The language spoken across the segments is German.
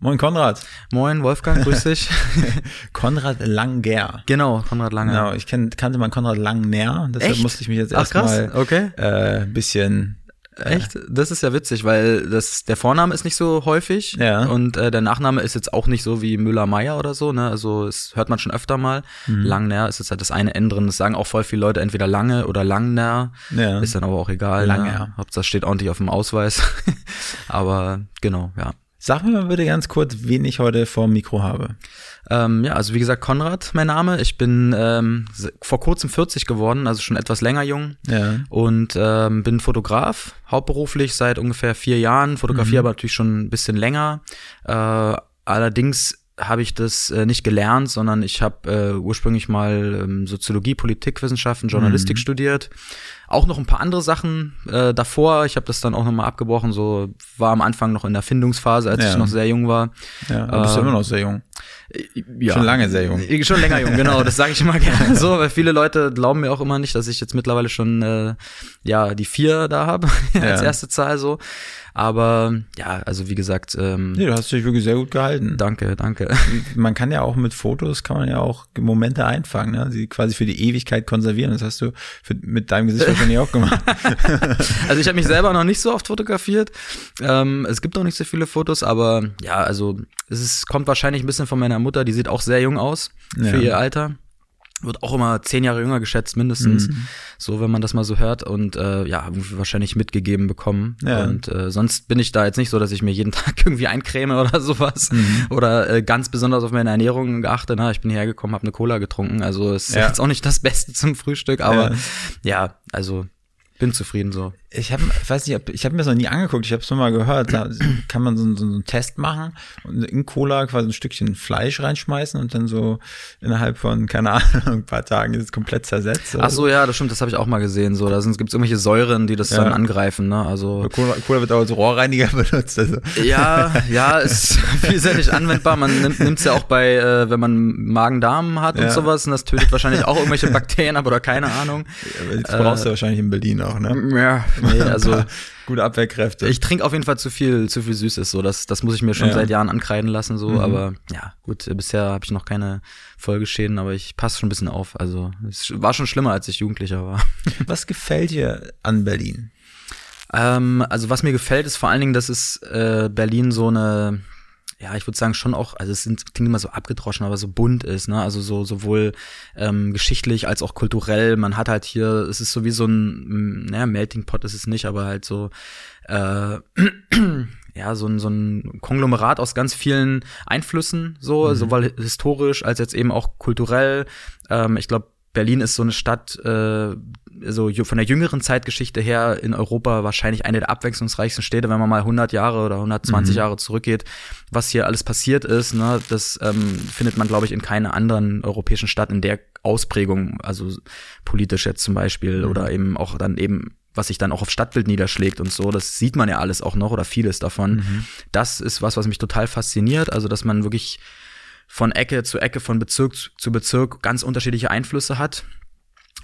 Moin Konrad. Moin Wolfgang, grüß dich. Konrad Langer. Genau, Konrad Langer. Genau, ich kenn, kannte mal Konrad Langner, deshalb Echt? musste ich mich jetzt erstmal okay. äh, bisschen äh, Echt? Das ist ja witzig, weil das der Vorname ist nicht so häufig ja. und äh, der Nachname ist jetzt auch nicht so wie Müller-Meyer oder so, ne? Also es hört man schon öfter mal. Mhm. Langner ist jetzt halt das eine N drin. Das sagen auch voll viele Leute entweder Lange oder Langner. Ja. Ist dann aber auch egal. Langer. Ne? Hauptsache steht ordentlich auf dem Ausweis. aber genau, ja. Sag mir mal bitte ganz kurz, wen ich heute vor dem Mikro habe. Ähm, ja, also wie gesagt, Konrad, mein Name. Ich bin ähm, vor kurzem 40 geworden, also schon etwas länger jung. Ja. Und ähm, bin Fotograf, hauptberuflich seit ungefähr vier Jahren. Fotografiere Mhm. aber natürlich schon ein bisschen länger. Äh, allerdings habe ich das äh, nicht gelernt, sondern ich habe äh, ursprünglich mal ähm, Soziologie, Politikwissenschaften, Journalistik Mhm. studiert. Auch noch ein paar andere Sachen äh, davor. Ich habe das dann auch nochmal abgebrochen. So war am Anfang noch in der Findungsphase, als Ja. ich noch sehr jung war. Ja, du bist ja Ähm, immer noch sehr jung. Ja. Schon lange sehr jung. Äh, Schon länger jung, genau. Das sage ich immer gerne so, weil viele Leute glauben mir auch immer nicht, dass ich jetzt mittlerweile schon äh, ja die vier da habe als Ja. erste Zahl so. Aber ja, also wie gesagt, ähm, Nee, du hast dich wirklich sehr gut gehalten. danke, danke. Man kann ja auch mit Fotos, kann man ja auch Momente einfangen, ne? sie quasi für die Ewigkeit konservieren. Das hast du für, mit deinem Gesicht wahrscheinlich auch gemacht. Also ich habe mich selber noch nicht so oft fotografiert. Ähm, es gibt noch nicht so viele Fotos, aber ja, also es ist, kommt wahrscheinlich ein bisschen von meiner Mutter. Die sieht auch sehr jung aus für Ja. ihr Alter. Wird auch immer zehn Jahre jünger geschätzt, mindestens. Mhm. So, wenn man das mal so hört. Und äh, ja, wahrscheinlich mitgegeben bekommen. Ja. Und äh, sonst bin ich da jetzt nicht so, dass ich mir jeden Tag irgendwie eincreme oder sowas. Mhm. Oder äh, ganz besonders auf meine Ernährung geachte. Na, ich bin hierher gekommen, habe eine Cola getrunken. Also ist Ja. jetzt auch nicht das Beste zum Frühstück, aber Ja. ja also bin zufrieden so. Ich habe, weiß nicht, ob- ich habe mir das noch nie angeguckt, ich habe es nur mal gehört. Da kann man so, so, einen Test machen und in Cola quasi ein Stückchen Fleisch reinschmeißen und dann so innerhalb von, keine Ahnung, ein paar Tagen ist es komplett zersetzt. Ach so, ja, das stimmt, das habe ich auch mal gesehen. So, da gibt es irgendwelche Säuren, die das Ja. dann angreifen, ne? Also Cola, Cola wird auch als Rohrreiniger benutzt. Also. ja, ja, ist vielseitig anwendbar. Man nimmt nimmt's ja auch bei, äh, wenn man Magen-Darm hat Ja. und sowas, und das tötet wahrscheinlich auch irgendwelche Bakterien ab oder keine Ahnung. Das brauchst du wahrscheinlich in Berlin auch, ne? Ja, nee, also Gute Abwehrkräfte. ich trinke auf jeden Fall zu viel, zu viel Süßes. So, das, das muss ich mir schon Ja. seit Jahren ankreiden lassen. So, Mhm. aber ja, gut. Bisher habe ich noch keine Folgeschäden, aber ich passe schon ein bisschen auf. Also es war schon schlimmer, als ich Jugendlicher war. Was gefällt dir an Berlin? Ähm, also was mir gefällt, ist vor allen Dingen, dass es äh, Berlin so eine, ja, ich würde sagen schon auch, also es sind, klingt immer so abgedroschen, aber so bunt ist, ne? Also so sowohl ähm, geschichtlich als auch kulturell. Man hat halt hier, es ist so wie so ein, mm, naja, Melting Pot ist es nicht, aber halt so äh, ja, so ein, so ein Konglomerat aus ganz vielen Einflüssen, so, Mhm. sowohl historisch als jetzt eben auch kulturell. Ähm, ich glaube, Berlin ist so eine Stadt, äh, so von der jüngeren Zeitgeschichte her in Europa wahrscheinlich eine der abwechslungsreichsten Städte, wenn man mal 100 Jahre oder 120 Mhm. Jahre zurückgeht, was hier alles passiert ist, ne, das ähm, findet man, glaube ich, in keiner anderen europäischen Stadt in der Ausprägung, also politisch jetzt zum Beispiel Mhm. oder eben auch dann eben was sich dann auch auf Stadtbild niederschlägt und so, das sieht man ja alles auch noch oder vieles davon. Mhm. Das ist was, was mich total fasziniert, also dass man wirklich von Ecke zu Ecke, von Bezirk zu- Bezirk ganz unterschiedliche Einflüsse hat.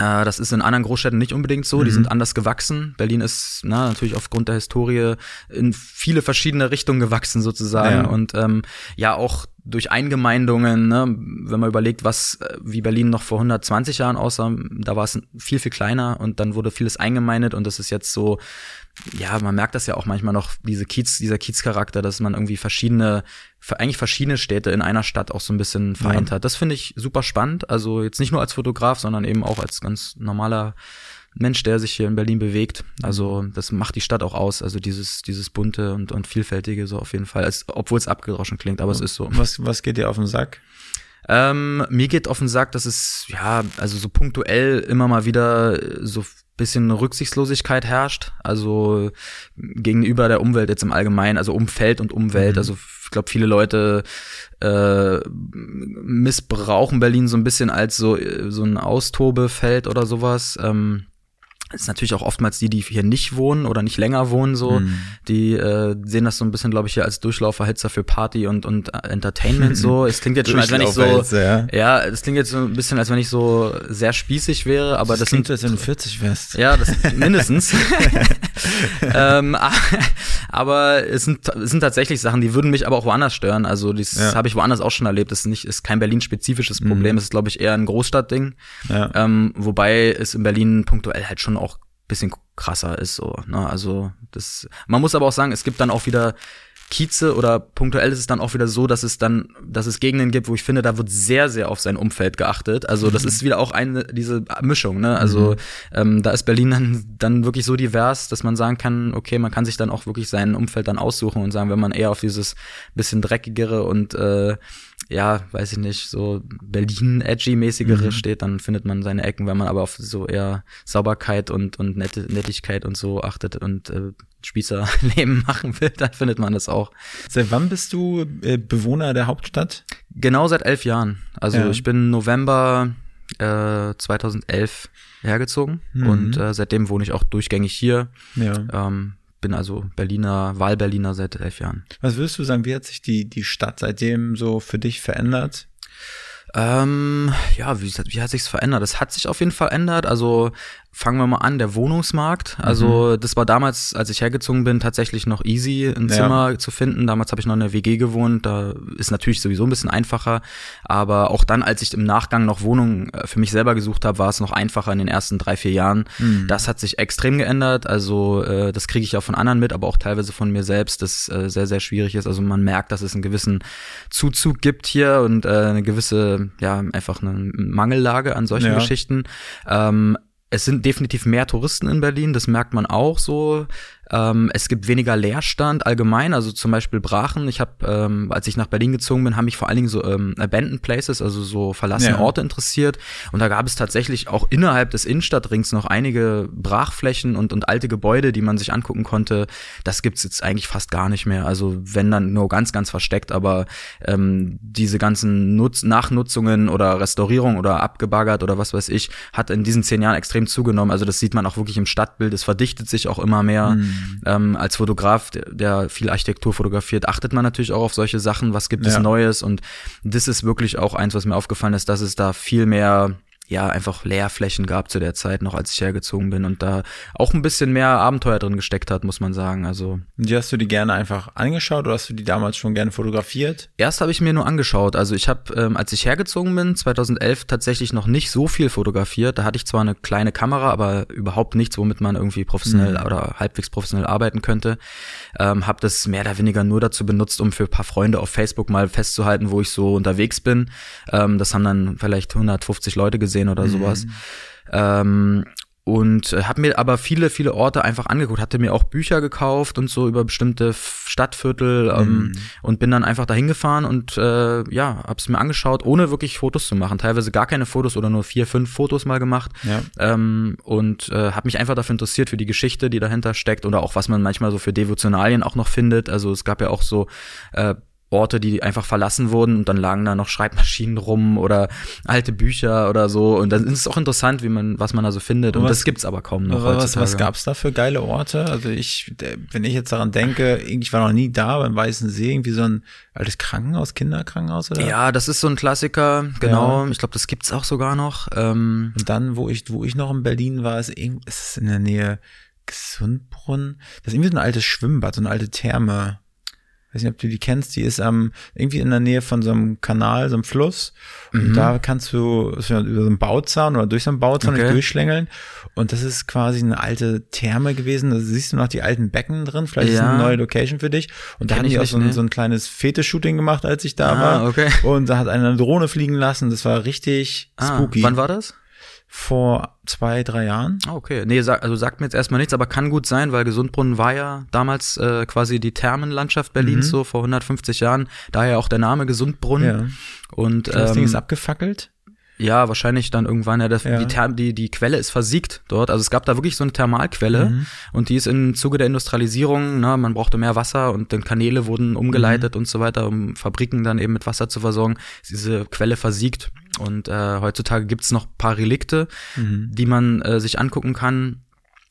Äh, Das ist in anderen Großstädten nicht unbedingt so. Die Mhm. sind anders gewachsen. Berlin ist na, natürlich aufgrund der Historie in viele verschiedene Richtungen gewachsen sozusagen. Ja. Und ähm, ja auch durch Eingemeindungen, ne, wenn man überlegt, was äh, wie Berlin noch vor 120 Jahren aussah, da war es viel, viel kleiner und dann wurde vieles eingemeindet und das ist jetzt so, ja, man merkt das ja auch manchmal noch, diese Kiez, dieser Kiezcharakter, dass man irgendwie verschiedene, eigentlich verschiedene Städte in einer Stadt auch so ein bisschen vereint hat. Das finde ich super spannend. Also jetzt nicht nur als Fotograf, sondern eben auch als ganz normaler Mensch, der sich hier in Berlin bewegt. Also das macht die Stadt auch aus. Also dieses, dieses bunte und, und vielfältige so auf jeden Fall. Obwohl es abgedroschen klingt, aber es ist so. Was, was geht dir auf den Sack? Ähm, mir geht auf den Sack, dass es, ja, also so punktuell immer mal wieder äh, so bisschen Rücksichtslosigkeit herrscht, also gegenüber der Umwelt jetzt im Allgemeinen, also Umfeld und Umwelt. Mhm. Also ich glaube, viele Leute äh, missbrauchen Berlin so ein bisschen als so, so ein Austobefeld oder sowas. Ähm, das ist natürlich auch oftmals die, die hier nicht wohnen oder nicht länger wohnen, so. Mhm. Die äh, sehen das so ein bisschen, glaube ich, hier als Durchlauferhitzer für Party und, und Entertainment so. Es klingt jetzt schon, als wenn ich so. Ja. ja, es klingt jetzt so ein bisschen, als wenn ich so sehr spießig wäre, aber das, das klingt, sind, als wenn du 40 wärst. Ja, das mindestens. ähm, aber es sind, es sind tatsächlich Sachen, die würden mich aber auch woanders stören. Also das ja. habe ich woanders auch schon erlebt. Das ist nicht, ist kein Berlin-spezifisches Problem. Mhm. Es ist, glaube ich, eher ein Großstadtding. Ja. Ähm, wobei es in Berlin punktuell halt schon bisschen krasser ist so. Ne? Also das. Man muss aber auch sagen, es gibt dann auch wieder Kieze oder punktuell ist es dann auch wieder so, dass es dann, dass es Gegenden gibt, wo ich finde, da wird sehr, sehr auf sein Umfeld geachtet. Also das mhm. ist wieder auch eine, diese Mischung, ne? Also mhm. ähm, da ist Berlin dann, dann wirklich so divers, dass man sagen kann, okay, man kann sich dann auch wirklich sein Umfeld dann aussuchen und sagen, wenn man eher auf dieses bisschen dreckigere und äh, ja, weiß ich nicht, so Berlin-edgy-mäßigere mhm. steht, dann findet man seine Ecken, wenn man aber auf so eher Sauberkeit und, und Nette, Nettigkeit und so achtet und äh, Spießerleben machen will, dann findet man das auch. Seit wann bist du äh, Bewohner der Hauptstadt? Genau seit elf Jahren. Also ja. ich bin November äh, 2011 hergezogen mhm. und äh, seitdem wohne ich auch durchgängig hier. Ja. Ähm, bin also Berliner, Wahlberliner seit elf Jahren. Was würdest du sagen, wie hat sich die, die Stadt seitdem so für dich verändert? Ähm, ja, wie, wie hat sich's verändert? Es hat sich auf jeden Fall verändert. Also fangen wir mal an, der Wohnungsmarkt. Also mhm. das war damals, als ich hergezogen bin, tatsächlich noch easy, ein ja. Zimmer zu finden. Damals habe ich noch in der WG gewohnt. Da ist natürlich sowieso ein bisschen einfacher. Aber auch dann, als ich im Nachgang noch Wohnungen äh, für mich selber gesucht habe, war es noch einfacher in den ersten drei, vier Jahren. Mhm. Das hat sich extrem geändert. Also äh, das kriege ich auch von anderen mit, aber auch teilweise von mir selbst, das äh, sehr, sehr schwierig ist. Also man merkt, dass es einen gewissen Zuzug gibt hier und äh, eine gewisse, ja, einfach eine Mangellage an solchen ja. Geschichten. Ähm, es sind definitiv mehr Touristen in Berlin, das merkt man auch so. Ähm, es gibt weniger Leerstand allgemein, also zum Beispiel Brachen. Ich habe, ähm, als ich nach Berlin gezogen bin, haben mich vor allen Dingen so ähm, Abandoned Places, also so verlassene ja. Orte interessiert. Und da gab es tatsächlich auch innerhalb des Innenstadtrings noch einige Brachflächen und, und alte Gebäude, die man sich angucken konnte. Das gibt's jetzt eigentlich fast gar nicht mehr. Also wenn dann nur ganz, ganz versteckt, aber ähm, diese ganzen Nutz Nachnutzungen oder Restaurierung oder abgebaggert oder was weiß ich, hat in diesen zehn Jahren extrem zugenommen. Also das sieht man auch wirklich im Stadtbild. Es verdichtet sich auch immer mehr. Mhm. Ähm, als Fotograf, der, der, viel Architektur fotografiert, achtet man natürlich auch auf solche Sachen, was gibt ja. es Neues? Und das ist wirklich auch eins, was mir aufgefallen ist, dass es da viel mehr ja einfach Leerflächen gab zu der Zeit noch, als ich hergezogen bin und da auch ein bisschen mehr Abenteuer drin gesteckt hat, muss man sagen. Also die hast du die gerne einfach angeschaut oder hast du die damals schon gerne fotografiert? Erst habe ich mir nur angeschaut. Also ich habe, ähm, als ich hergezogen bin, 2011 tatsächlich noch nicht so viel fotografiert. Da hatte ich zwar eine kleine Kamera, aber überhaupt nichts, womit man irgendwie professionell mhm. oder halbwegs professionell arbeiten könnte. Ähm, habe das mehr oder weniger nur dazu benutzt, um für ein paar Freunde auf Facebook mal festzuhalten, wo ich so unterwegs bin. Ähm, das haben dann vielleicht 150 Leute gesehen gesehen oder mhm. sowas. Ähm, und äh, habe mir aber viele, viele Orte einfach angeguckt, hatte mir auch Bücher gekauft und so über bestimmte Stadtviertel ähm, mm. und bin dann einfach dahin gefahren und äh, ja, hab's mir angeschaut, ohne wirklich Fotos zu machen. Teilweise gar keine Fotos oder nur vier, fünf Fotos mal gemacht. Ja. Ähm, und äh, habe mich einfach dafür interessiert, für die Geschichte, die dahinter steckt oder auch was man manchmal so für Devotionalien auch noch findet. Also es gab ja auch so äh, Orte, die einfach verlassen wurden und dann lagen da noch Schreibmaschinen rum oder alte Bücher oder so. Und dann ist es auch interessant, wie man, was man da so findet. Und, was, das gibt's aber kaum noch. Was, was gab's da für geile Orte? Also ich, wenn ich jetzt daran denke, ich war noch nie da beim Weißen See, irgendwie so ein altes Krankenhaus, Kinderkrankenhaus oder? Ja, das ist so ein Klassiker, genau. Ja. Ich glaube, das gibt's auch sogar noch. Ähm, und dann, wo ich, wo ich noch in Berlin war, ist, ist es in der Nähe Gesundbrunn. Das ist irgendwie so ein altes Schwimmbad, so eine alte Therme weiß nicht, ob du die kennst, die ist am, irgendwie in der Nähe von so einem Kanal, so einem Fluss. Und mhm. da kannst du über so einen Bauzaun oder durch so einen Bauzaun okay. durchschlängeln. Und das ist quasi eine alte Therme gewesen. Da siehst du noch die alten Becken drin. Vielleicht ja. ist eine neue Location für dich. Und da haben die auch so ein, so ein kleines Fete-Shooting gemacht, als ich da ah, war. Okay. Und da hat eine Drohne fliegen lassen. Das war richtig ah, spooky. Wann war das? Vor zwei, drei Jahren. Ah, okay. Nee, sag, also sagt mir jetzt erstmal nichts, aber kann gut sein, weil Gesundbrunnen war ja damals äh, quasi die Thermenlandschaft Berlins, mhm. so vor 150 Jahren. Daher auch der Name Gesundbrunnen. Ja. Und, das ähm, Ding ist abgefackelt. Ja, wahrscheinlich dann irgendwann, ja, das, ja. Die, Therm, die, die Quelle ist versiegt dort. Also es gab da wirklich so eine Thermalquelle mhm. und die ist im Zuge der Industrialisierung, na, man brauchte mehr Wasser und dann Kanäle wurden umgeleitet mhm. und so weiter, um Fabriken dann eben mit Wasser zu versorgen. Ist diese Quelle versiegt und äh, heutzutage gibt's noch paar Relikte, mhm. die man äh, sich angucken kann.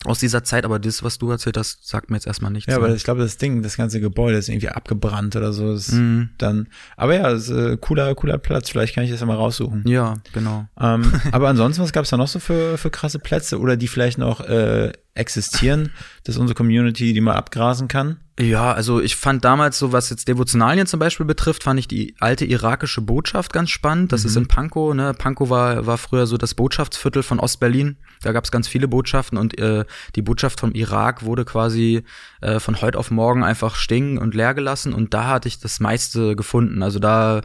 aus dieser Zeit, aber das, was du erzählt hast, sagt mir jetzt erstmal nichts. Ja, aber ich glaube, das Ding, das ganze Gebäude ist irgendwie abgebrannt oder so. Ist mhm. Dann, aber ja, ist, äh, cooler, cooler Platz. Vielleicht kann ich das ja mal raussuchen. Ja, genau. Ähm, aber ansonsten, was gab es da noch so für, für krasse Plätze oder die vielleicht noch äh, existieren, dass unsere Community die mal abgrasen kann? Ja, also ich fand damals so, was jetzt Devotionalien zum Beispiel betrifft, fand ich die alte irakische Botschaft ganz spannend. Das mhm. ist in Pankow, ne? Pankow war, war früher so das Botschaftsviertel von Ostberlin. Da gab es ganz viele Botschaften und äh, die Botschaft vom Irak wurde quasi äh, von heute auf morgen einfach stehen und leer gelassen und da hatte ich das meiste gefunden. Also da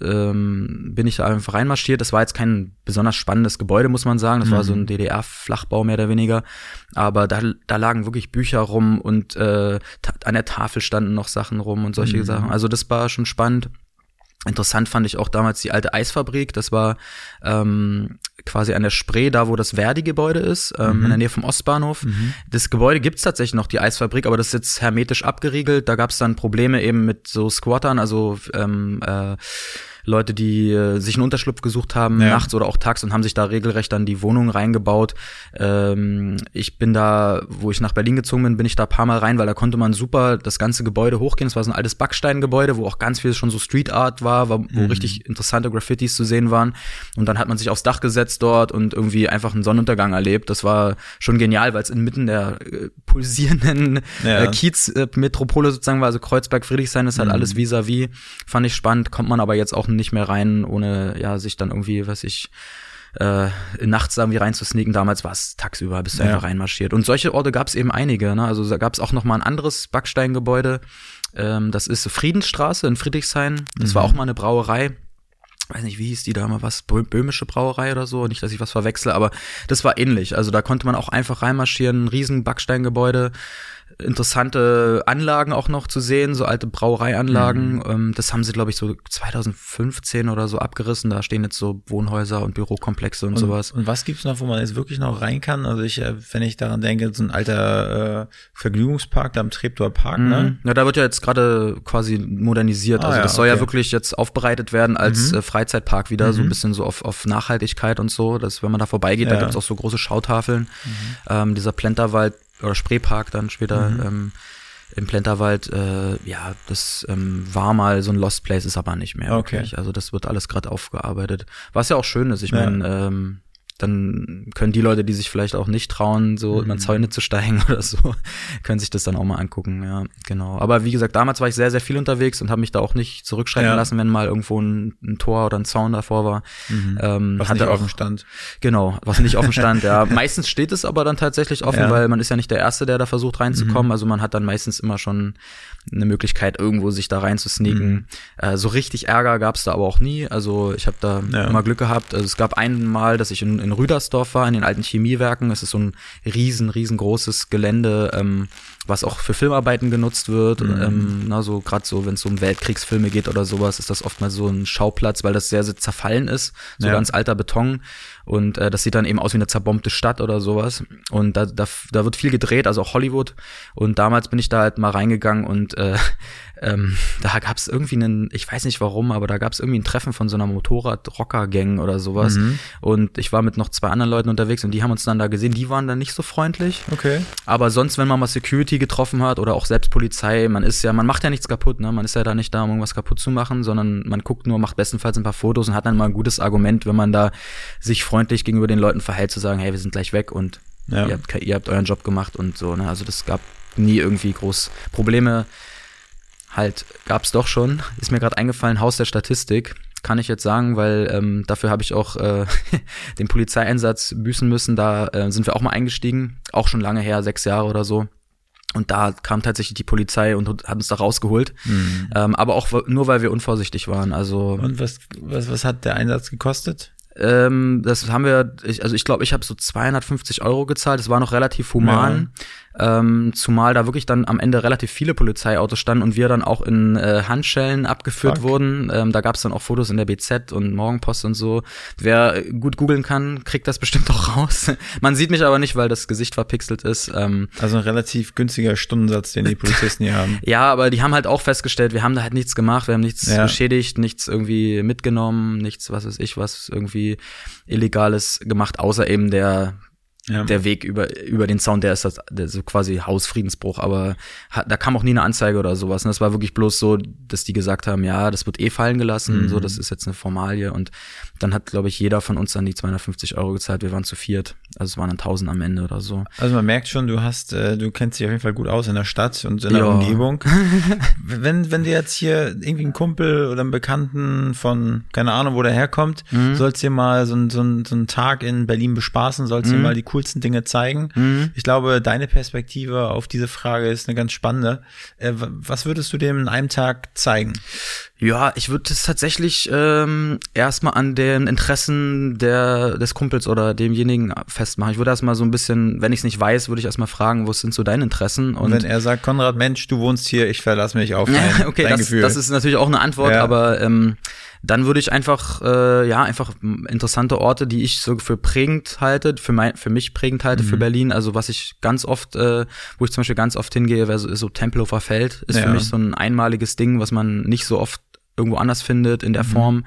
ähm, bin ich da einfach reinmarschiert. Das war jetzt kein besonders spannendes Gebäude, muss man sagen. Das mhm. war so ein mhm. DDR-Flachbau mehr oder weniger. Aber da, da lagen wirklich Bücher rum und äh, an der Tafel standen noch Sachen rum und solche mhm. Sachen. Also das war schon spannend. Interessant fand ich auch damals die alte Eisfabrik. Das war ähm, quasi an der Spree, da wo das Verdi-Gebäude ist, ähm, mhm. in der Nähe vom Ostbahnhof. Mhm. Das Gebäude gibt's tatsächlich noch, die Eisfabrik, aber das ist jetzt hermetisch abgeriegelt. Da gab's dann Probleme eben mit so Squattern, also ähm, äh, Leute, die äh, sich einen Unterschlupf gesucht haben, ja. nachts oder auch tags und haben sich da regelrecht dann die Wohnung reingebaut. Ähm, ich bin da, wo ich nach Berlin gezogen bin, bin ich da paar Mal rein, weil da konnte man super das ganze Gebäude hochgehen. Es war so ein altes Backsteingebäude, wo auch ganz viel schon so Street Art war, wo mhm. richtig interessante Graffitis zu sehen waren. Und dann hat man sich aufs Dach gesetzt dort und irgendwie einfach einen Sonnenuntergang erlebt. Das war schon genial, weil es inmitten der äh, pulsierenden ja. äh, Kiez-Metropole sozusagen war, also Kreuzberg, Friedrichshain ist halt mhm. alles vis-à-vis. -vis. Fand ich spannend, kommt man aber jetzt auch nicht mehr rein, ohne ja sich dann irgendwie, was ich äh, nachts irgendwie reinzusneaken. Damals war es tagsüber, bist du ja. einfach reinmarschiert. Und solche Orte gab es eben einige. Ne? Also da gab es auch noch mal ein anderes Backsteingebäude. Ähm, das ist Friedensstraße in Friedrichshain. Das mhm. war auch mal eine Brauerei weiß nicht, wie hieß die da mal was, böhmische Brauerei oder so, nicht, dass ich was verwechsel, aber das war ähnlich. Also da konnte man auch einfach reinmarschieren, ein riesen Backsteingebäude, interessante Anlagen auch noch zu sehen, so alte Brauereianlagen. Mhm. Ähm, das haben sie, glaube ich, so 2015 oder so abgerissen. Da stehen jetzt so Wohnhäuser und Bürokomplexe und, und sowas. Und was gibt's noch, wo man jetzt wirklich noch rein kann? Also ich, äh, wenn ich daran denke, so ein alter äh, Vergnügungspark da am Treptower Park, ne? mhm. ne? Ja, da wird ja jetzt gerade quasi modernisiert. Ah, also das ja, soll okay. ja wirklich jetzt aufbereitet werden als mhm. äh, Freizeitpark wieder, so ein mhm. bisschen so auf, auf Nachhaltigkeit und so. Dass wenn man da vorbeigeht, ja. da gibt's auch so große Schautafeln. Mhm. Ähm, dieser Plenterwald oder Spreepark dann später mhm. ähm, im Plenterwald, äh, ja, das ähm, war mal so ein Lost Place, ist aber nicht mehr okay. wirklich. Also das wird alles gerade aufgearbeitet. Was ja auch schön ist. Ich ja. meine, ähm, dann können die Leute, die sich vielleicht auch nicht trauen, so mhm. über Zäune zu steigen oder so, können sich das dann auch mal angucken, ja, genau. Aber wie gesagt, damals war ich sehr, sehr viel unterwegs und habe mich da auch nicht zurückschrecken ja. lassen, wenn mal irgendwo ein, ein, Tor oder ein Zaun davor war. Mhm. Ähm, was nicht offen stand. Genau, was nicht offen stand, ja. Meistens steht es aber dann tatsächlich offen, ja. weil man ist ja nicht der Erste, der da versucht reinzukommen. Mhm. Also man hat dann meistens immer schon eine Möglichkeit, irgendwo sich da reinzusneaken. Mhm. Äh, so richtig Ärger gab es da aber auch nie. Also ich habe da ja. immer Glück gehabt. Also es gab einmal, dass ich in, in Rüdersdorf war, in den alten Chemiewerken. Es ist so ein riesen, riesengroßes Gelände, ähm, was auch für Filmarbeiten genutzt wird. Mhm. Ähm, na, so gerade so, wenn es um Weltkriegsfilme geht oder sowas, ist das oft mal so ein Schauplatz, weil das sehr, sehr zerfallen ist. So ja. ganz alter Beton. Und äh, das sieht dann eben aus wie eine zerbombte Stadt oder sowas. Und da, da, da wird viel gedreht, also auch Hollywood. Und damals bin ich da halt mal reingegangen und äh, ähm, da gab es irgendwie einen, ich weiß nicht warum, aber da gab es irgendwie ein Treffen von so einer Motorrad-Rocker-Gang oder sowas. Mhm. Und ich war mit noch zwei anderen Leuten unterwegs und die haben uns dann da gesehen. Die waren dann nicht so freundlich. Okay. Aber sonst, wenn man mal Security getroffen hat oder auch selbst Polizei, man ist ja, man macht ja nichts kaputt, ne? Man ist ja da nicht da, um irgendwas kaputt zu machen, sondern man guckt nur, macht bestenfalls ein paar Fotos und hat dann mal ein gutes Argument, wenn man da sich freundlich gegenüber den Leuten verhält, zu sagen, hey, wir sind gleich weg und ja. ihr, habt, ihr habt euren Job gemacht und so, ne? Also das gab nie irgendwie groß Probleme halt gab es doch schon. Ist mir gerade eingefallen, Haus der Statistik. Kann ich jetzt sagen, weil ähm, dafür habe ich auch äh, den Polizeieinsatz büßen müssen. Da äh, sind wir auch mal eingestiegen, auch schon lange her, sechs Jahre oder so. Und da kam tatsächlich die Polizei und hat uns da rausgeholt. Mhm. Ähm, aber auch nur, weil wir unvorsichtig waren. Also und was, was, was hat der Einsatz gekostet? Ähm, das haben wir, ich, also ich glaube, ich habe so 250 Euro gezahlt. Das war noch relativ human. Ja. Ähm, zumal da wirklich dann am Ende relativ viele Polizeiautos standen und wir dann auch in äh, Handschellen abgeführt Fuck. wurden. Ähm, da gab es dann auch Fotos in der BZ und Morgenpost und so. Wer gut googeln kann, kriegt das bestimmt auch raus. Man sieht mich aber nicht, weil das Gesicht verpixelt ist. Ähm, also ein relativ günstiger Stundensatz, den die Polizisten hier haben. Ja, aber die haben halt auch festgestellt, wir haben da halt nichts gemacht, wir haben nichts ja. beschädigt, nichts irgendwie mitgenommen, nichts, was weiß ich, was irgendwie Illegales gemacht, außer eben der ja. der Weg über, über den Zaun, der ist das, der ist so quasi Hausfriedensbruch, aber hat, da kam auch nie eine Anzeige oder sowas. Und das war wirklich bloß so, dass die gesagt haben, ja, das wird eh fallen gelassen, mhm. so, das ist jetzt eine Formalie. Und dann hat, glaube ich, jeder von uns dann die 250 Euro gezahlt. Wir waren zu viert. Also es waren dann 1000 am Ende oder so. Also man merkt schon, du hast, äh, du kennst dich auf jeden Fall gut aus in der Stadt und in der ja. Umgebung. wenn, wenn dir jetzt hier irgendwie ein Kumpel oder ein Bekannten von, keine Ahnung, wo der herkommt, mhm. sollst dir mal so, so, so einen Tag in Berlin bespaßen, sollst mhm. dir mal die coolsten Dinge zeigen. Mhm. Ich glaube, deine Perspektive auf diese Frage ist eine ganz spannende. Äh, was würdest du dem in einem Tag zeigen? Ja, ich würde es tatsächlich ähm, erstmal an den Interessen der, des Kumpels oder demjenigen festmachen. Ich würde erstmal so ein bisschen, wenn ich es nicht weiß, würde ich erstmal fragen, was sind so deine Interessen? Und, wenn er sagt, Konrad, Mensch, du wohnst hier, ich verlasse mich auf dein, okay, dein das, Gefühl. das ist natürlich auch eine Antwort, ja. aber ähm, dann würde ich einfach, äh, ja, einfach interessante Orte, die ich so für prägend halte, für, mein, für mich prägend halte, mhm. für Berlin. Also was ich ganz oft, äh, wo ich zum Beispiel ganz oft hingehe, wäre so, so Tempelhofer Feld, ist ja. für mich so ein einmaliges Ding, was man nicht so oft irgendwo anders findet in der mhm. Form.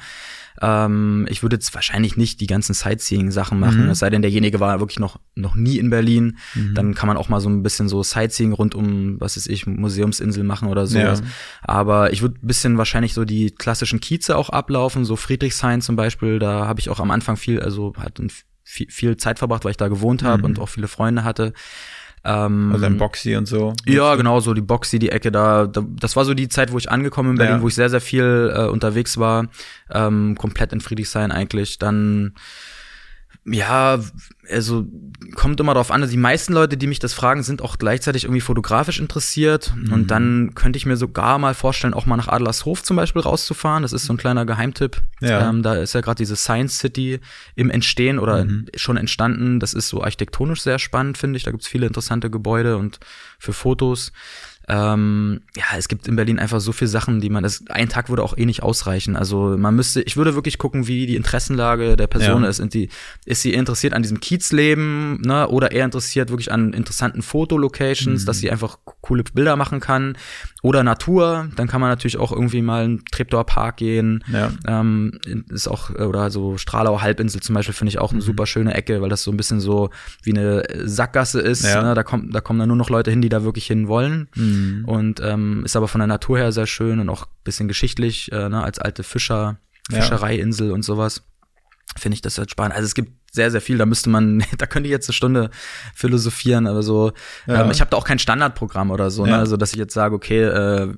Ähm, ich würde jetzt wahrscheinlich nicht die ganzen Sightseeing-Sachen machen, mhm. es sei denn, derjenige war wirklich noch, noch nie in Berlin. Mhm. Dann kann man auch mal so ein bisschen so Sightseeing rund um, was weiß ich, Museumsinsel machen oder sowas. Ja. Aber ich würde ein bisschen wahrscheinlich so die klassischen Kieze auch ablaufen, so Friedrichshain zum Beispiel, da habe ich auch am Anfang viel, also hat viel, viel Zeit verbracht, weil ich da gewohnt habe mhm. und auch viele Freunde hatte. Ähm, also ein Boxy und so. Ja, genau, so die Boxy, die Ecke da, da. Das war so die Zeit, wo ich angekommen in Berlin, ja. wo ich sehr, sehr viel äh, unterwegs war. Ähm, komplett in Friedrichshain eigentlich. Dann ja, also kommt immer darauf an. Also die meisten Leute, die mich das fragen, sind auch gleichzeitig irgendwie fotografisch interessiert. Mhm. Und dann könnte ich mir sogar mal vorstellen, auch mal nach Adlershof zum Beispiel rauszufahren. Das ist so ein kleiner Geheimtipp. Ja. Ähm, da ist ja gerade diese Science City im Entstehen oder mhm. schon entstanden. Das ist so architektonisch sehr spannend, finde ich. Da gibt's viele interessante Gebäude und für Fotos. Ähm, ja, es gibt in Berlin einfach so viele Sachen, die man, das, ein Tag würde auch eh nicht ausreichen. Also man müsste, ich würde wirklich gucken, wie die Interessenlage der Person ja. ist. Und die, ist sie interessiert an diesem Kiezleben, ne, oder eher interessiert wirklich an interessanten Fotolocations, mhm. dass sie einfach coole Bilder machen kann. Oder Natur, dann kann man natürlich auch irgendwie mal in Treptower Park gehen. Ja. Ähm, ist auch, oder so Stralauer Halbinsel zum Beispiel finde ich auch eine mhm. super schöne Ecke, weil das so ein bisschen so wie eine Sackgasse ist. Ja. Ne? Da, kommt, da kommen dann nur noch Leute hin, die da wirklich hin wollen. Mhm. Und ähm, ist aber von der Natur her sehr schön und auch bisschen geschichtlich, äh, ne? als alte Fischer, Fischereiinsel ja. und sowas. Finde ich das halt spannend. Also es gibt sehr, sehr viel. Da müsste man, da könnte ich jetzt eine Stunde philosophieren, aber so, ja. ähm, ich habe da auch kein Standardprogramm oder so, ne? ja. ne? Also, dass ich jetzt sage, okay, äh,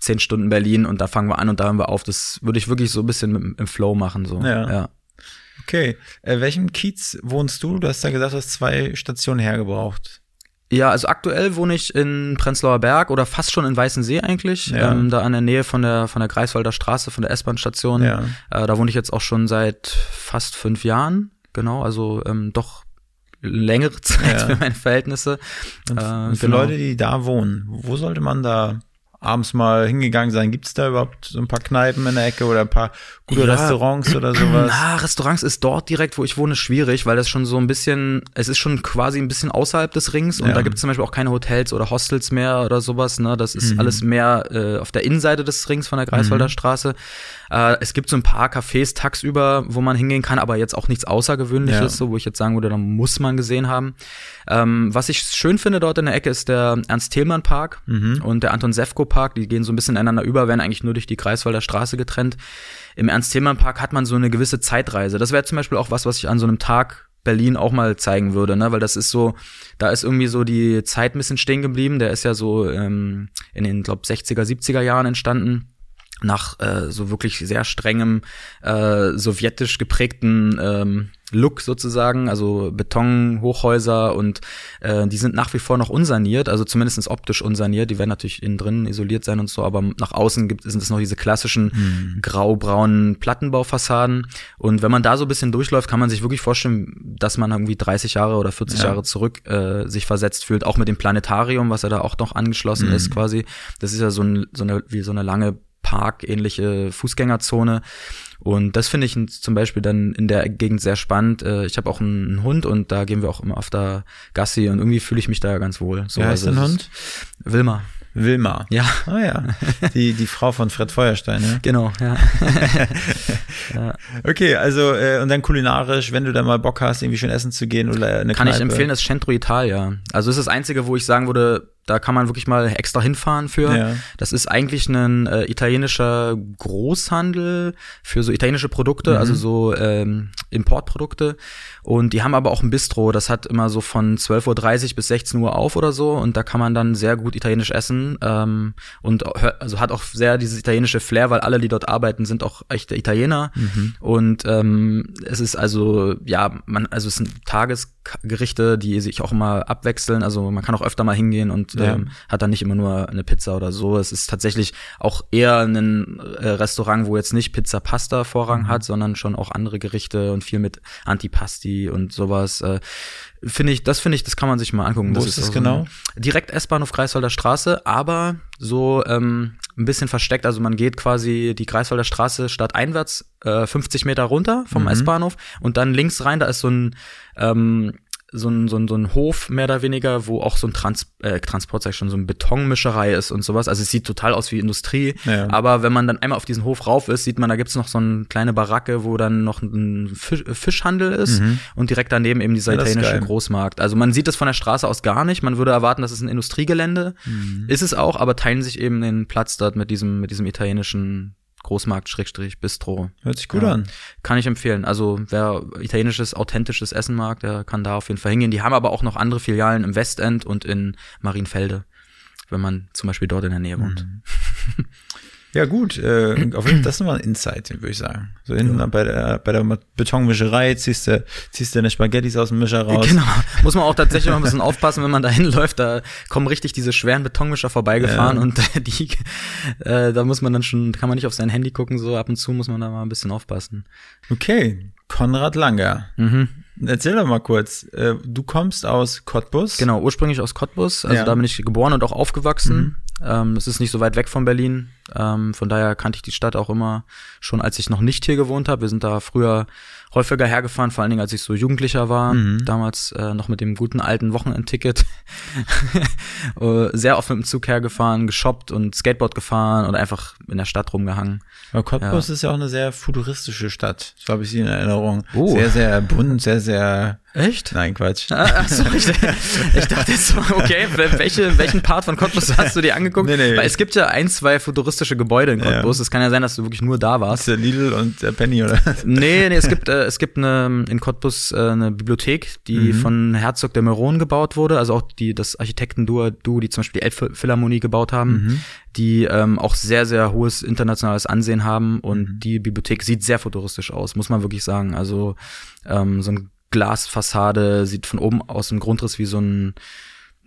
zehn Stunden Berlin und da fangen wir an und da hören wir auf. Das würde ich wirklich so ein bisschen im, im Flow machen. So. Ja. ja. Okay. Äh, welchem Kiez wohnst du? Du hast ja gesagt, du hast zwei Stationen hergebraucht. Ja, also aktuell wohne ich in Prenzlauer Berg oder fast schon in Weißensee eigentlich, ja. ähm, da an der Nähe von der von der Greifswalder Straße, von der S-Bahn-Station. Ja. Äh, da wohne ich jetzt auch schon seit fast fünf Jahren genau, also ähm, doch längere Zeit ja. für meine Verhältnisse. Und äh, für genau. Leute, die da wohnen, wo sollte man da abends mal hingegangen sein? Gibt es da überhaupt so ein paar Kneipen in der Ecke oder ein paar gute ja, Restaurants oder sowas? Na, Restaurants ist dort direkt, wo ich wohne, schwierig, weil das schon so ein bisschen, es ist schon quasi ein bisschen außerhalb des Rings und ja. da gibt es zum Beispiel auch keine Hotels oder Hostels mehr oder sowas. Ne? Das ist mhm. alles mehr äh, auf der Innenseite des Rings von der Greifswalder mhm. Straße. Äh, es gibt so ein paar Cafés tagsüber, wo man hingehen kann, aber jetzt auch nichts Außergewöhnliches, ja. so wo ich jetzt sagen würde, da muss man gesehen haben. Ähm, was ich schön finde dort in der Ecke ist der Ernst-Thälmann-Park mhm. und der Anton-Sefko-Park. Die gehen so ein bisschen ineinander über, werden eigentlich nur durch die Greifswalder Straße getrennt. Im Ernst-Thälmann-Park hat man so eine gewisse Zeitreise. Das wäre zum Beispiel auch was, was ich an so einem Tag Berlin auch mal zeigen würde, ne? Weil das ist so, da ist irgendwie so die Zeit ein bisschen stehen geblieben. Der ist ja so ähm, in den, glaub, 60er, 70er Jahren entstanden nach äh, so wirklich sehr strengem äh, sowjetisch geprägten ähm, Look sozusagen, also Betonhochhäuser und äh, die sind nach wie vor noch unsaniert, also zumindest optisch unsaniert. Die werden natürlich innen drin isoliert sein und so, aber nach außen gibt, sind es noch diese klassischen mhm. grau-braunen Plattenbaufassaden. Und wenn man da so ein bisschen durchläuft, kann man sich wirklich vorstellen, dass man irgendwie 30 Jahre oder 40 ja. Jahre zurück äh, sich versetzt fühlt, auch mit dem Planetarium, was ja da auch noch angeschlossen mhm. ist quasi. Das ist ja so, ein, so eine wie so eine lange parkähnliche Fußgängerzone. Und das finde ich zum Beispiel dann in der Gegend sehr spannend. Äh, ich habe auch einen Hund und da gehen wir auch immer auf der Gassi und irgendwie fühle ich mich da ganz wohl. So, Wer heißt also, Hund? Wilma. Wilma. Ja. Ah ja. Die, die Frau von Fred Feuerstein, ja. Genau, ja. ja. Okay, also äh, und dann kulinarisch, wenn du da mal Bock hast, irgendwie schön essen zu gehen oder eine Kann Kneipe. ich empfehlen, das Centro Italia. Also das ist das Einzige, wo ich sagen würde, da kann man wirklich mal extra hinfahren für. Ja. Das ist eigentlich ein äh, italienischer Großhandel für so italienische Produkte, Mhm. also so ähm, Importprodukte. Und die haben aber auch ein Bistro, das hat immer so von 12.30 Uhr bis 16 Uhr auf oder so. Und da kann man dann sehr gut italienisch essen. Ähm, und also hat auch sehr dieses italienische Flair, weil alle, die dort arbeiten, sind auch echte Italiener. Mhm. Und ähm, es ist also, ja, man, also es sind Tagesgerichte, die sich auch immer abwechseln. Also man kann auch öfter mal hingehen und Ja. ähm, hat dann nicht immer nur eine Pizza oder so. Es ist tatsächlich auch eher ein äh, Restaurant, wo jetzt nicht Pizza Pasta Mhm. Vorrang hat, sondern schon auch andere Gerichte und viel mit Antipasti und sowas. Äh, finde ich, das finde ich, das kann man sich mal angucken. Wo das ist das auch genau? Direkt S-Bahnhof Greifswalder Straße, aber so ähm, ein bisschen versteckt. Also man geht quasi die Greifswalder Straße stadteinwärts äh, 50 Meter runter vom Mhm. S-Bahnhof und dann links rein, da ist so ein ähm, so ein, so, ein, so ein Hof mehr oder weniger, wo auch so ein Trans äh, Transport, sag ich schon, so eine Betonmischerei ist und sowas. Also es sieht total aus wie Industrie. Ja. Aber wenn man dann einmal auf diesen Hof rauf ist, sieht man, da gibt's noch so eine kleine Baracke, wo dann noch ein Fisch, Fischhandel ist und direkt daneben eben dieser Mhm. Ja, das italienische. Großmarkt. Also man sieht es von der Straße aus gar nicht. Man würde erwarten, das ist ein Industriegelände. Mhm. Ist es auch, aber teilen sich eben den Platz dort mit diesem, mit diesem italienischen Großmarkt, Schrägstrich, Bistro. Hört sich gut Ja. an. Kann ich empfehlen. Also wer italienisches, authentisches Essen mag, der kann da auf jeden Fall hingehen. Die haben aber auch noch andere Filialen im Westend und in Marienfelde, wenn man zum Beispiel dort in der Nähe wohnt. Ja, gut. Äh, auf jeden Fall, das ist nochmal ein Insight, würde ich sagen. So hinten bei der, bei der Betonmischerei ziehst du, ziehst du deine Spaghettis aus dem Mischer raus. Genau. Muss man auch tatsächlich mal ein bisschen aufpassen, wenn man da hinläuft. Da kommen richtig diese schweren Betonmischer vorbeigefahren Ja. und äh, die, äh, da muss man dann schon, kann man nicht auf sein Handy gucken, so ab und zu muss man da mal ein bisschen aufpassen. Okay. Konrad Langer. Mhm. Erzähl doch mal kurz. Äh, du kommst aus Cottbus. Genau, ursprünglich aus Cottbus. Also Ja. da bin ich geboren und auch aufgewachsen. Ähm, es ist nicht so weit weg von Berlin. Ähm, von daher kannte ich die Stadt auch immer schon, als ich noch nicht hier gewohnt habe. Wir sind da früher häufiger hergefahren, vor allen Dingen, als ich so Jugendlicher war. Damals äh, noch mit dem guten alten Wochenendticket. Äh, Sehr oft mit dem Zug hergefahren, geshoppt und Skateboard gefahren oder einfach in der Stadt rumgehangen. Aber Cottbus ist ja auch eine sehr futuristische Stadt. So habe ich sie in Erinnerung. Oh. Sehr, sehr bunt, sehr, sehr. Echt? Nein, Quatsch. Ah, ach so, ich, ich dachte jetzt so, okay, wel- welche, welchen Part von Cottbus hast du dir angeguckt? Nee, nee. Weil es gibt ja ein, zwei futuristische Gebäude in Cottbus. Es kann ja sein, dass du wirklich nur da Das warst. ist der Lidl und der Penny, oder? Nee, nee, es gibt, äh, es gibt eine, in Cottbus äh, eine Bibliothek, die von Herzog der Meron gebaut wurde, also auch die, das Architektenduo, Duo, die zum Beispiel die Elbphilharmonie gebaut haben, die ähm, auch sehr, sehr hohes internationales Ansehen haben und die Bibliothek sieht sehr futuristisch aus, muss man wirklich sagen. Also ähm, so ein Glasfassade sieht von oben aus dem Grundriss wie so ein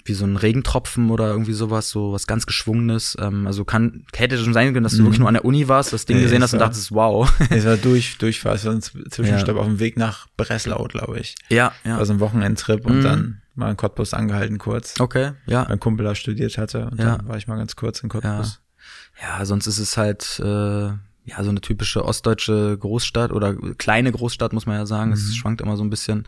wie so ein Regentropfen oder irgendwie sowas, so was ganz geschwungenes. Ähm, also kann hätte schon sein können, dass du wirklich nur an der Uni warst, das Ding Nee, gesehen es hast und war- dachtest, wow. Es war durch, es war ein Z- Zwischenstopp Ja. auf dem Weg nach Breslau, glaube ich. ja, ja. Also ein Wochenendtrip und Mhm. dann mal in Cottbus angehalten kurz. Okay, ja. Mein Kumpel da studiert hatte und Ja. dann war ich mal ganz kurz in Cottbus. Ja, sonst ist es halt äh, ja so eine typische ostdeutsche Großstadt oder kleine Großstadt, muss man ja sagen. Es schwankt immer so ein bisschen.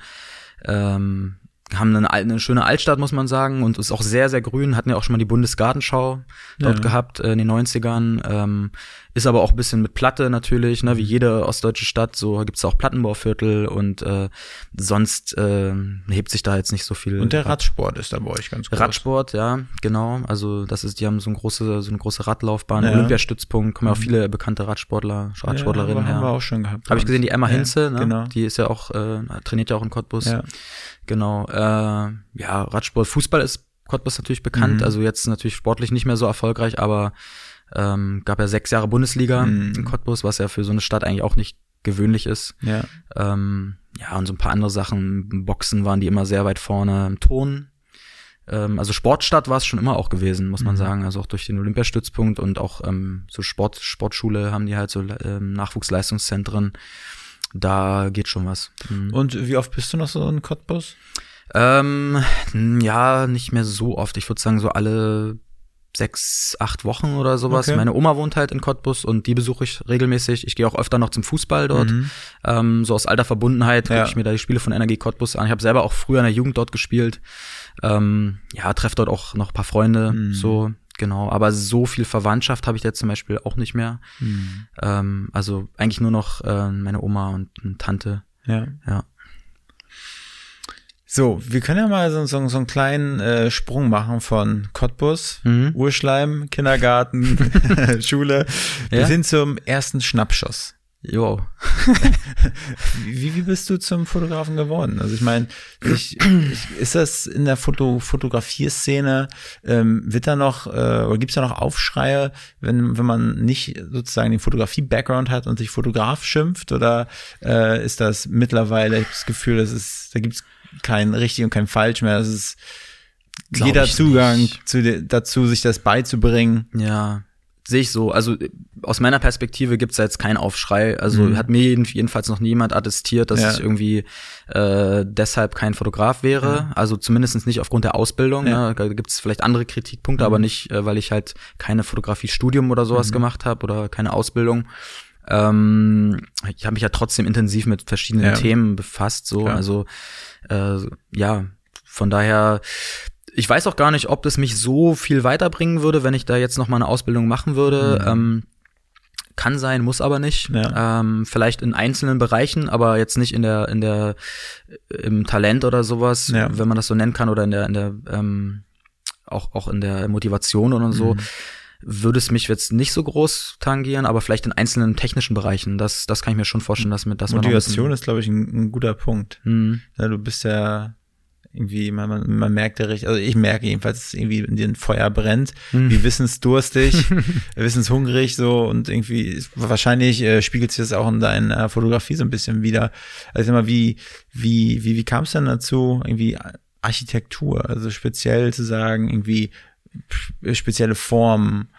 Ähm, haben eine, eine schöne Altstadt, muss man sagen, und ist auch sehr, sehr grün. Hatten ja auch schon mal die Bundesgartenschau dort Ja. gehabt äh, in den 90ern. Ähm, ist aber auch ein bisschen mit Platte natürlich, ne, wie jede ostdeutsche Stadt. So gibt's auch Plattenbauviertel und äh, sonst äh, hebt sich da jetzt nicht so viel. Und der ab. Radsport ist da bei euch ganz groß. Radsport, ja, genau. Also das ist, die haben so eine große, so eine große Radlaufbahn, Ja. Mhm. Olympiastützpunkt, kommen ja auch viele bekannte Radsportler, Radsportlerinnen ja, haben wir her. auch schon gehabt. Habe ich gesehen, die Emma Ja, Hinze, ne? Genau. Die ist ja auch, äh, trainiert ja auch in Cottbus. Ja. Genau. Äh, ja, Radsport, Fußball ist Cottbus natürlich bekannt. Mhm. Also jetzt natürlich sportlich nicht mehr so erfolgreich, aber ähm, gab ja sechs Jahre Bundesliga Mhm. in Cottbus, was ja für so eine Stadt eigentlich auch nicht gewöhnlich ist. ja. Ähm, ja, und so ein paar andere Sachen. Boxen waren die immer sehr weit vorne. Im Ton. Ähm, also Sportstadt war es schon immer auch gewesen, muss man Mhm. sagen. Also auch durch den Olympiastützpunkt und auch ähm, so Sport, Sportschule haben die halt so ähm, Nachwuchsleistungszentren. Da geht schon was. Mhm. Und wie oft bist du noch so in Cottbus? Ähm, ja, nicht mehr so oft. Ich würde sagen, so alle sechs, acht Wochen oder sowas. Okay. Meine Oma wohnt halt in Cottbus und die besuche ich regelmäßig. Ich gehe auch öfter noch zum Fußball dort. Mhm. Ähm, so aus alter Verbundenheit Ja. gucke ich mir da die Spiele von Energie Cottbus an. Ich habe selber auch früher in der Jugend dort gespielt. Ähm, ja, treffe dort auch noch ein paar Freunde. Mhm. So, genau, aber so viel Verwandtschaft habe ich jetzt zum Beispiel auch nicht mehr. Hm. Ähm, also eigentlich nur noch äh, meine Oma und eine Tante. Ja. Ja. So, wir können ja mal so, so, so einen kleinen äh, Sprung machen von Cottbus, Mhm. Urschleim, Kindergarten, Schule, bis Ja. hin zum ersten Schnappschuss. Jo. Wie, wie bist du zum Fotografen geworden? Also ich meine, ich, ich, ist das in der Foto, Fotografierszene, ähm, wird da noch, äh, oder gibt's da noch Aufschreie, wenn, wenn man nicht sozusagen den Fotografie-Background hat und sich Fotograf schimpft? Oder äh, ist das mittlerweile, ich hab das Gefühl, das ist, da gibt's kein richtig und kein falsch mehr. Das ist Glaub jeder Zugang zu, dazu, sich das beizubringen. Ja, sehe ich so. Also äh, aus meiner Perspektive gibt's da jetzt keinen Aufschrei. Also Mhm. hat mir jeden, jedenfalls noch niemand attestiert, dass Ja. ich irgendwie äh, deshalb kein Fotograf wäre. Also zumindest nicht aufgrund der Ausbildung. Ja. Ne? Da gibt's vielleicht andere Kritikpunkte, Mhm. aber nicht, äh, weil ich halt keine Fotografiestudium oder sowas Mhm. gemacht habe oder keine Ausbildung. Ähm, ich habe mich ja trotzdem intensiv mit verschiedenen Ja. Themen befasst. So, also äh, ja, von daher ich weiß auch gar nicht, ob das mich so viel weiterbringen würde, wenn ich da jetzt noch mal eine Ausbildung machen würde. Mhm. Ähm, kann sein, muss aber nicht. Ja. Ähm, vielleicht in einzelnen Bereichen, aber jetzt nicht in der, in der, im Talent oder sowas, Ja. wenn man das so nennen kann, oder in der, in der, ähm, auch, auch in der Motivation oder so. Mhm. Würde es mich jetzt nicht so groß tangieren, aber vielleicht in einzelnen technischen Bereichen. Das, das kann ich mir schon vorstellen, dass, mit, ein Motivation ist, glaube ich, ein, ein guter Punkt. Mhm. Ja, du bist ja irgendwie, man, man, man merkt ja richtig, also ich merke jedenfalls, dass irgendwie in dir ein Feuer brennt, Mhm. wie wissensdurstig, wissenshungrig so und irgendwie wahrscheinlich äh, spiegelt sich das auch in deiner Fotografie so ein bisschen wieder. Also immer wie wie wie wie kam es denn dazu irgendwie Architektur, also speziell zu sagen irgendwie spezielle Formen,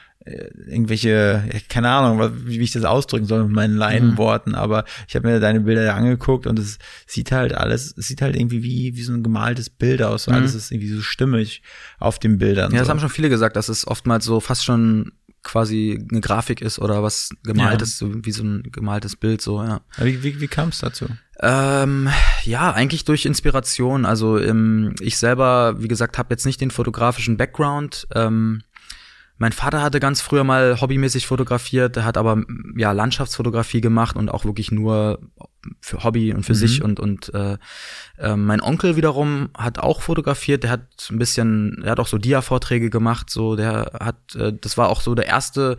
irgendwelche, ja, keine Ahnung, wie ich das ausdrücken soll mit meinen Laienworten, aber ich habe mir deine Bilder ja angeguckt und es sieht halt alles, es sieht halt irgendwie wie, wie so ein gemaltes Bild aus. So Mhm. Alles ist irgendwie so stimmig auf den Bildern. Ja, das so. haben schon viele gesagt, dass es oftmals so fast schon quasi eine Grafik ist oder was gemaltes, so wie so ein gemaltes Bild, so, ja. Wie, wie, wie kam es dazu? Ähm, ja, eigentlich durch Inspiration. Also ähm, ich selber, wie gesagt, habe jetzt nicht den fotografischen Background. Ähm, mein Vater hatte ganz früher mal hobbymäßig fotografiert, der hat aber ja Landschaftsfotografie gemacht und auch wirklich nur für Hobby und für Mhm. sich und und äh, äh, mein Onkel wiederum hat auch fotografiert, der hat ein bisschen, er hat auch so Dia-Vorträge gemacht, so der hat, äh, das war auch so der erste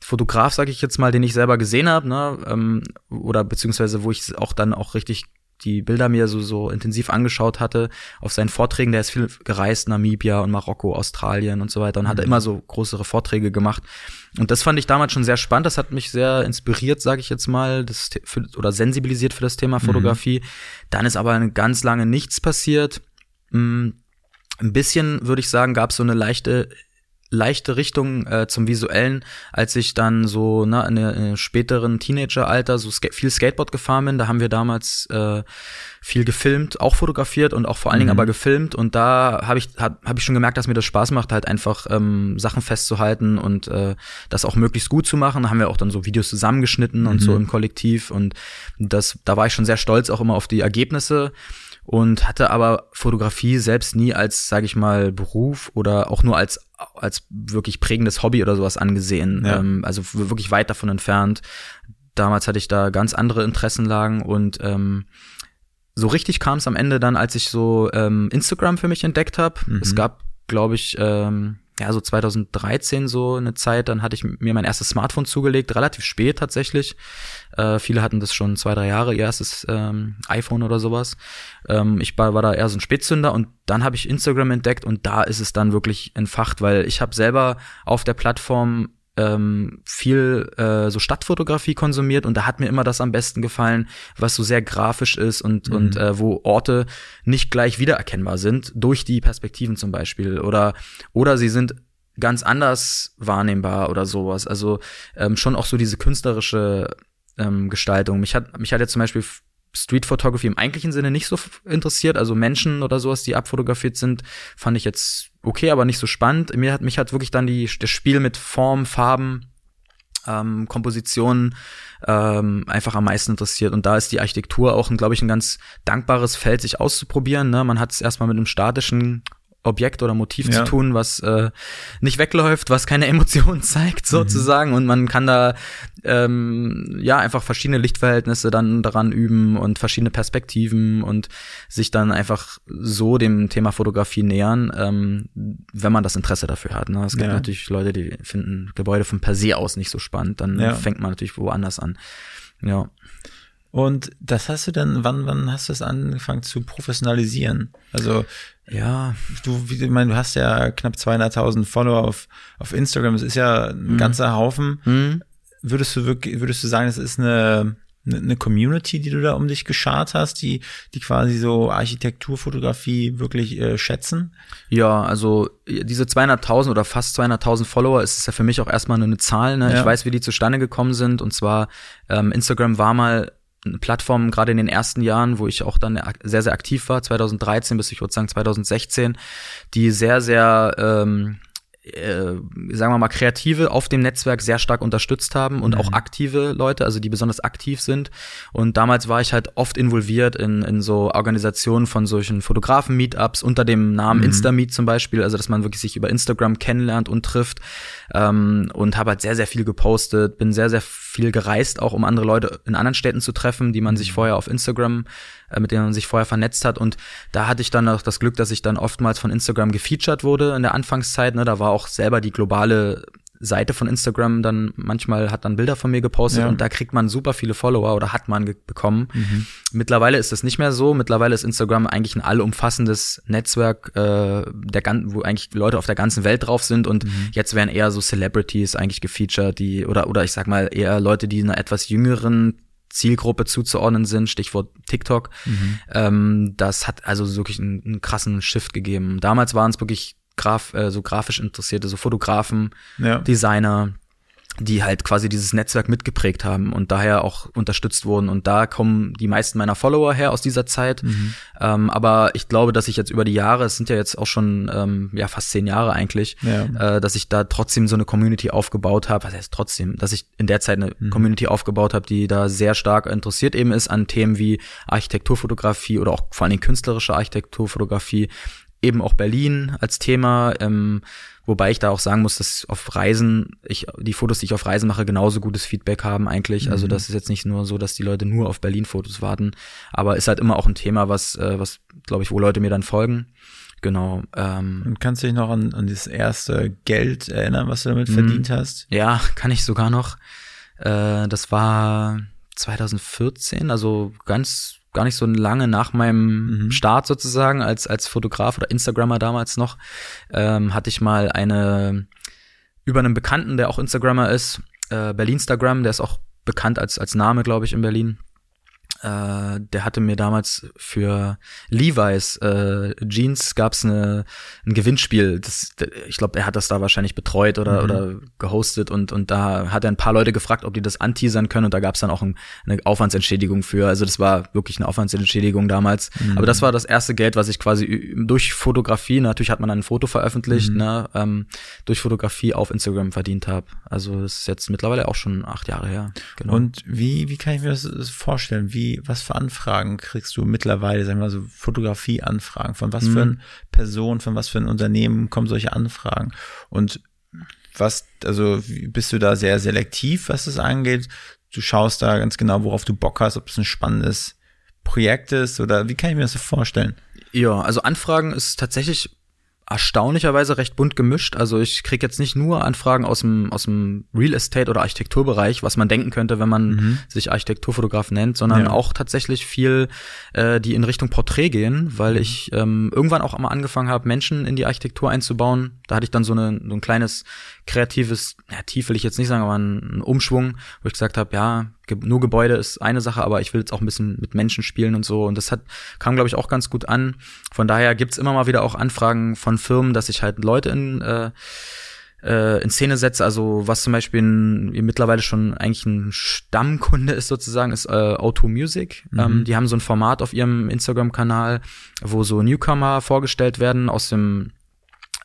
Fotograf, sag ich jetzt mal, den ich selber gesehen habe, ne, ähm, oder beziehungsweise wo ich auch dann auch richtig die Bilder mir so so intensiv angeschaut hatte auf seinen Vorträgen. Der ist viel gereist, Namibia und Marokko, Australien und so weiter und hat Mhm. immer so größere Vorträge gemacht. Und das fand ich damals schon sehr spannend. Das hat mich sehr inspiriert, sage ich jetzt mal, das, für, oder sensibilisiert für das Thema Fotografie. Dann ist aber ganz lange nichts passiert. Mm, Ein bisschen, würde ich sagen, gab es so eine leichte leichte Richtung äh, zum Visuellen, als ich dann so ne, in, der- in einem späteren Teenageralter so ska viel Skateboard gefahren bin. Da haben wir damals äh, viel gefilmt, auch fotografiert und auch vor allen Dingen Mhm. aber gefilmt. Und da habe ich hab, hab ich schon gemerkt, dass mir das Spaß macht, halt einfach ähm, Sachen festzuhalten und äh, das auch möglichst gut zu machen. Da haben wir auch dann so Videos zusammengeschnitten und Mhm. so im Kollektiv. Und das, da war ich schon sehr stolz auch immer auf die Ergebnisse und hatte aber Fotografie selbst nie als, sage ich mal, Beruf oder auch nur als als wirklich prägendes Hobby oder sowas angesehen. Ja. Ähm, also wirklich weit davon entfernt. Damals hatte ich da ganz andere Interessenlagen und ähm, so richtig kam es am Ende dann, als ich so ähm, Instagram für mich entdeckt habe. Mhm. Es gab, glaube ich, ähm, ja, so 2013 so eine Zeit, dann hatte ich mir mein erstes Smartphone zugelegt, relativ spät tatsächlich. Äh, viele hatten das schon zwei, drei Jahre, ihr erstes ähm, iPhone oder sowas. Ähm, ich war, war da eher so ein Spätzünder und dann habe ich Instagram entdeckt und da ist es dann wirklich entfacht, weil ich habe selber auf der Plattform ähm, viel äh, so Stadtfotografie konsumiert und da hat mir immer das am besten gefallen, was so sehr grafisch ist und, Mhm. und äh, wo Orte nicht gleich wiedererkennbar sind, durch die Perspektiven zum Beispiel. Oder, oder sie sind ganz anders wahrnehmbar oder sowas. Also ähm, schon auch so diese künstlerische ähm, Gestaltung. Mich hat, mich hat jetzt zum Beispiel Street Photography im eigentlichen Sinne nicht so interessiert. Also Menschen oder sowas, die abfotografiert sind, fand ich jetzt okay, aber nicht so spannend. Mir hat mich hat wirklich dann die, das Spiel mit Form, Farben, ähm, Kompositionen ähm, einfach am meisten interessiert. Und da ist die Architektur auch, glaube ich, ein ganz dankbares Feld, sich auszuprobieren. Ne? Man hat es erstmal mit einem statischen Objekt oder Motiv Ja. zu tun, was äh, nicht wegläuft, was keine Emotionen zeigt sozusagen und man kann da ähm, ja einfach verschiedene Lichtverhältnisse dann daran üben und verschiedene Perspektiven und sich dann einfach so dem Thema Fotografie nähern, ähm, wenn man das Interesse dafür hat. Ne? Es gibt Ja. natürlich Leute, die finden Gebäude von per se aus nicht so spannend, dann Ja. fängt man natürlich woanders an. Ja. Und das hast du dann, wann, wann hast du es angefangen zu professionalisieren? Also, Ja, du, wie, ich meine, du hast ja knapp 200.000 Follower auf, auf Instagram. Das ist ja ein ganzer Haufen. hm? Würdest du wirklich, würdest du sagen, das ist eine, eine, eine Community, die du da um dich geschart hast, die, die quasi so Architekturfotografie wirklich äh, schätzen? Ja, also diese 200.000 oder fast 200.000 Follower ist ja für mich auch erstmal nur eine Zahl. Ne? Ja. Ich weiß, wie die zustande gekommen sind. Und zwar ähm, Instagram war mal eine Plattform, gerade in den ersten Jahren, wo ich auch dann sehr, sehr aktiv war, 2013 bis ich würde sagen 2016, die sehr, sehr ähm, äh, sagen wir mal, Kreative auf dem Netzwerk sehr stark unterstützt haben und auch aktive Leute, also die besonders aktiv sind. Und damals war ich halt oft involviert in, in so Organisationen von solchen Fotografen-Meetups unter dem Namen Instameet zum Beispiel, also dass man wirklich sich über Instagram kennenlernt und trifft ähm, und habe halt sehr, sehr viel gepostet, bin sehr, sehr viel gereist, auch um andere Leute in anderen Städten zu treffen, die man sich vorher auf Instagram äh, mit denen man sich vorher vernetzt hat. Und da hatte ich dann auch das Glück, dass ich dann oftmals von Instagram gefeatured wurde in der Anfangszeit. Ne? Da war auch selber die globale Seite von Instagram dann manchmal hat dann Bilder von mir gepostet Ja. und da kriegt man super viele Follower oder hat man bekommen. Mittlerweile ist das nicht mehr so. Mittlerweile ist Instagram eigentlich ein allumfassendes Netzwerk, äh, der gan wo eigentlich Leute auf der ganzen Welt drauf sind und jetzt werden eher so Celebrities eigentlich gefeatured, die oder oder ich sag mal eher Leute, die einer etwas jüngeren Zielgruppe zuzuordnen sind, Stichwort TikTok. Ähm, das hat also so wirklich einen, einen krassen Shift gegeben. Damals waren es wirklich graf, äh, so grafisch Interessierte, so Fotografen, Ja. Designer, die halt quasi dieses Netzwerk mitgeprägt haben und daher auch unterstützt wurden. Und da kommen die meisten meiner Follower her aus dieser Zeit. Ähm, aber ich glaube, dass ich jetzt über die Jahre, es sind ja jetzt auch schon ähm, ja fast zehn Jahre eigentlich, Ja. äh, dass ich da trotzdem so eine Community aufgebaut habe. Was heißt trotzdem? Dass ich in der Zeit eine Community aufgebaut habe, die da sehr stark interessiert eben ist an Themen wie Architekturfotografie oder auch vor allen Dingen künstlerische Architekturfotografie. Eben auch Berlin als Thema, ähm, wobei ich da auch sagen muss, dass auf Reisen, ich die Fotos, die ich auf Reisen mache, genauso gutes Feedback haben eigentlich. Also das ist jetzt nicht nur so, dass die Leute nur auf Berlin-Fotos warten, aber ist halt immer auch ein Thema, was, äh, was glaube ich, wo Leute mir dann folgen. Genau. Ähm, Und kannst du dich noch an, an das erste Geld erinnern, was du Mhm. damit verdient hast? Ja, kann ich sogar noch. Äh, das war 2014, also ganz gar nicht so lange nach meinem Mhm. Start sozusagen als als Fotograf oder Instagrammer damals noch, ähm, hatte ich mal eine über einen Bekannten, der auch Instagrammer ist, äh, Berlinstagram, der ist auch bekannt als als Name, glaube ich, in Berlin. Äh, der hatte mir damals für Levi's äh, Jeans gab's eine ein Gewinnspiel. Das, ich glaube, er hat das da wahrscheinlich betreut oder oder gehostet und und da hat er ein paar Leute gefragt, ob die das anteasern können und da gab's dann auch ein, eine Aufwandsentschädigung für. Also das war wirklich eine Aufwandsentschädigung damals. Aber das war das erste Geld, was ich quasi durch Fotografie, natürlich hat man ein Foto veröffentlicht, ne, ähm, durch Fotografie auf Instagram verdient habe. Also das ist jetzt mittlerweile auch schon acht Jahre her. Genau. Und wie, wie kann ich mir das das vorstellen? Wie, was für Anfragen kriegst du mittlerweile, sagen wir mal so Fotografie-Anfragen? Von was Mhm. für ein Person, von was für ein Unternehmen kommen solche Anfragen? Und was, also wie- bist du da sehr selektiv, was das angeht? Du schaust da ganz genau, worauf du Bock hast, ob es ein spannendes Projekt ist oder wie kann ich mir das so vorstellen? Ja, also Anfragen ist tatsächlich erstaunlicherweise recht bunt gemischt. Also ich krieg jetzt nicht nur Anfragen aus dem, aus dem Real Estate oder Architekturbereich, was man denken könnte, wenn man sich Architekturfotograf nennt, sondern Ja. auch tatsächlich viel, äh, die in Richtung Porträt gehen, weil ich ähm, irgendwann auch mal angefangen habe, Menschen in die Architektur einzubauen. Da hatte ich dann so, eine, so ein kleines kreatives, ja, tief will ich jetzt nicht sagen, aber ein, ein Umschwung, wo ich gesagt habe, ja, nur Gebäude ist eine Sache, aber ich will jetzt auch ein bisschen mit Menschen spielen und so. Und das hat, kam, glaube ich, auch ganz gut an. Von daher gibt's immer mal wieder auch Anfragen von Firmen, dass ich halt Leute in, äh, äh, in Szene setze. Also was zum Beispiel ein, mittlerweile schon eigentlich ein Stammkunde ist sozusagen, ist äh, Auto Music. Ähm, die haben so ein Format auf ihrem Instagram-Kanal, wo so Newcomer vorgestellt werden aus dem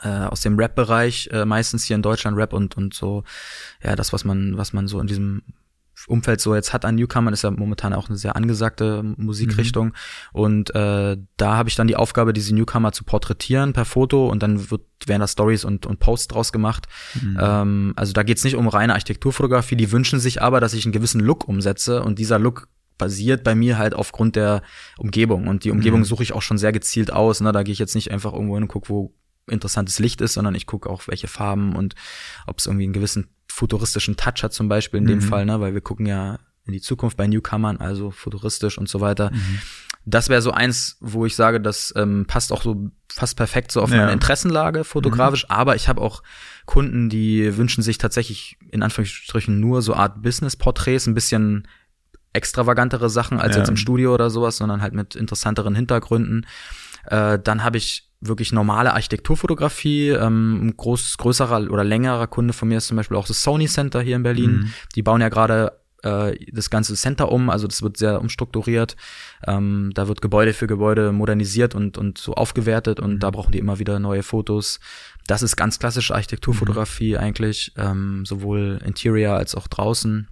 äh, aus dem Rap-Bereich, äh, meistens hier in Deutschland Rap und und so, ja, das, was man, was man so in diesem Umfeld so jetzt hat an Newcomern, ist ja momentan auch eine sehr angesagte Musikrichtung. Mhm. Und äh, da habe ich dann die Aufgabe, diese Newcomer zu porträtieren per Foto und dann wird, werden da Stories und, und Posts draus gemacht. Mhm. Ähm, also da geht's nicht um reine Architekturfotografie, die wünschen sich aber, dass ich einen gewissen Look umsetze und dieser Look basiert bei mir halt aufgrund der Umgebung. Und die Umgebung mhm. suche ich auch schon sehr gezielt aus. Ne? Da gehe ich jetzt nicht einfach irgendwo hin und gucke, wo interessantes Licht ist, sondern ich gucke auch, welche Farben und ob es irgendwie einen gewissen futuristischen Touch hat, zum Beispiel in dem mhm. Fall, ne? weil wir gucken ja in die Zukunft bei Newcomern, also futuristisch und so weiter. Mhm. Das wäre so eins, wo ich sage, das ähm, passt auch so fast perfekt so auf ja. meine Interessenlage fotografisch. Mhm. Aber ich habe auch Kunden, die wünschen sich tatsächlich in Anführungsstrichen nur so Art Business-Porträts, ein bisschen extravagantere Sachen als ja. jetzt im Studio oder sowas, sondern halt mit interessanteren Hintergründen. Äh, dann habe ich wirklich normale Architekturfotografie. Ähm, ein groß, größerer oder längerer Kunde von mir ist zum Beispiel auch das Sony Center hier in Berlin. Mhm. Die bauen ja gerade äh, das ganze Center um, also das wird sehr umstrukturiert. Ähm, da wird Gebäude für Gebäude modernisiert und, und so aufgewertet und mhm. da brauchen die immer wieder neue Fotos. Das ist ganz klassische Architekturfotografie mhm. eigentlich, ähm, sowohl Interior als auch draußen.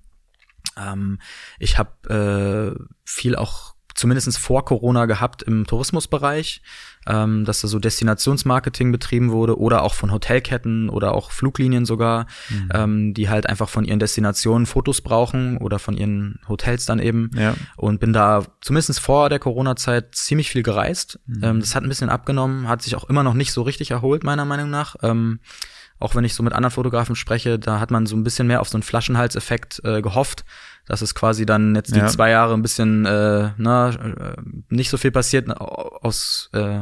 Ähm, ich habe äh, viel auch zumindest vor Corona gehabt im Tourismusbereich, ähm, dass da so Destinationsmarketing betrieben wurde oder auch von Hotelketten oder auch Fluglinien sogar, mhm. ähm, die halt einfach von ihren Destinationen Fotos brauchen oder von ihren Hotels dann eben. Ja. Und bin da zumindest vor der Corona-Zeit ziemlich viel gereist. Mhm. Ähm, das hat ein bisschen abgenommen, hat sich auch immer noch nicht so richtig erholt, meiner Meinung nach. Ähm, auch wenn ich so mit anderen Fotografen spreche, da hat man so ein bisschen mehr auf so einen Flaschenhalseffekt äh, gehofft, dass es quasi dann jetzt die ja. zwei Jahre ein bisschen äh, na, äh, nicht so viel passiert aus äh,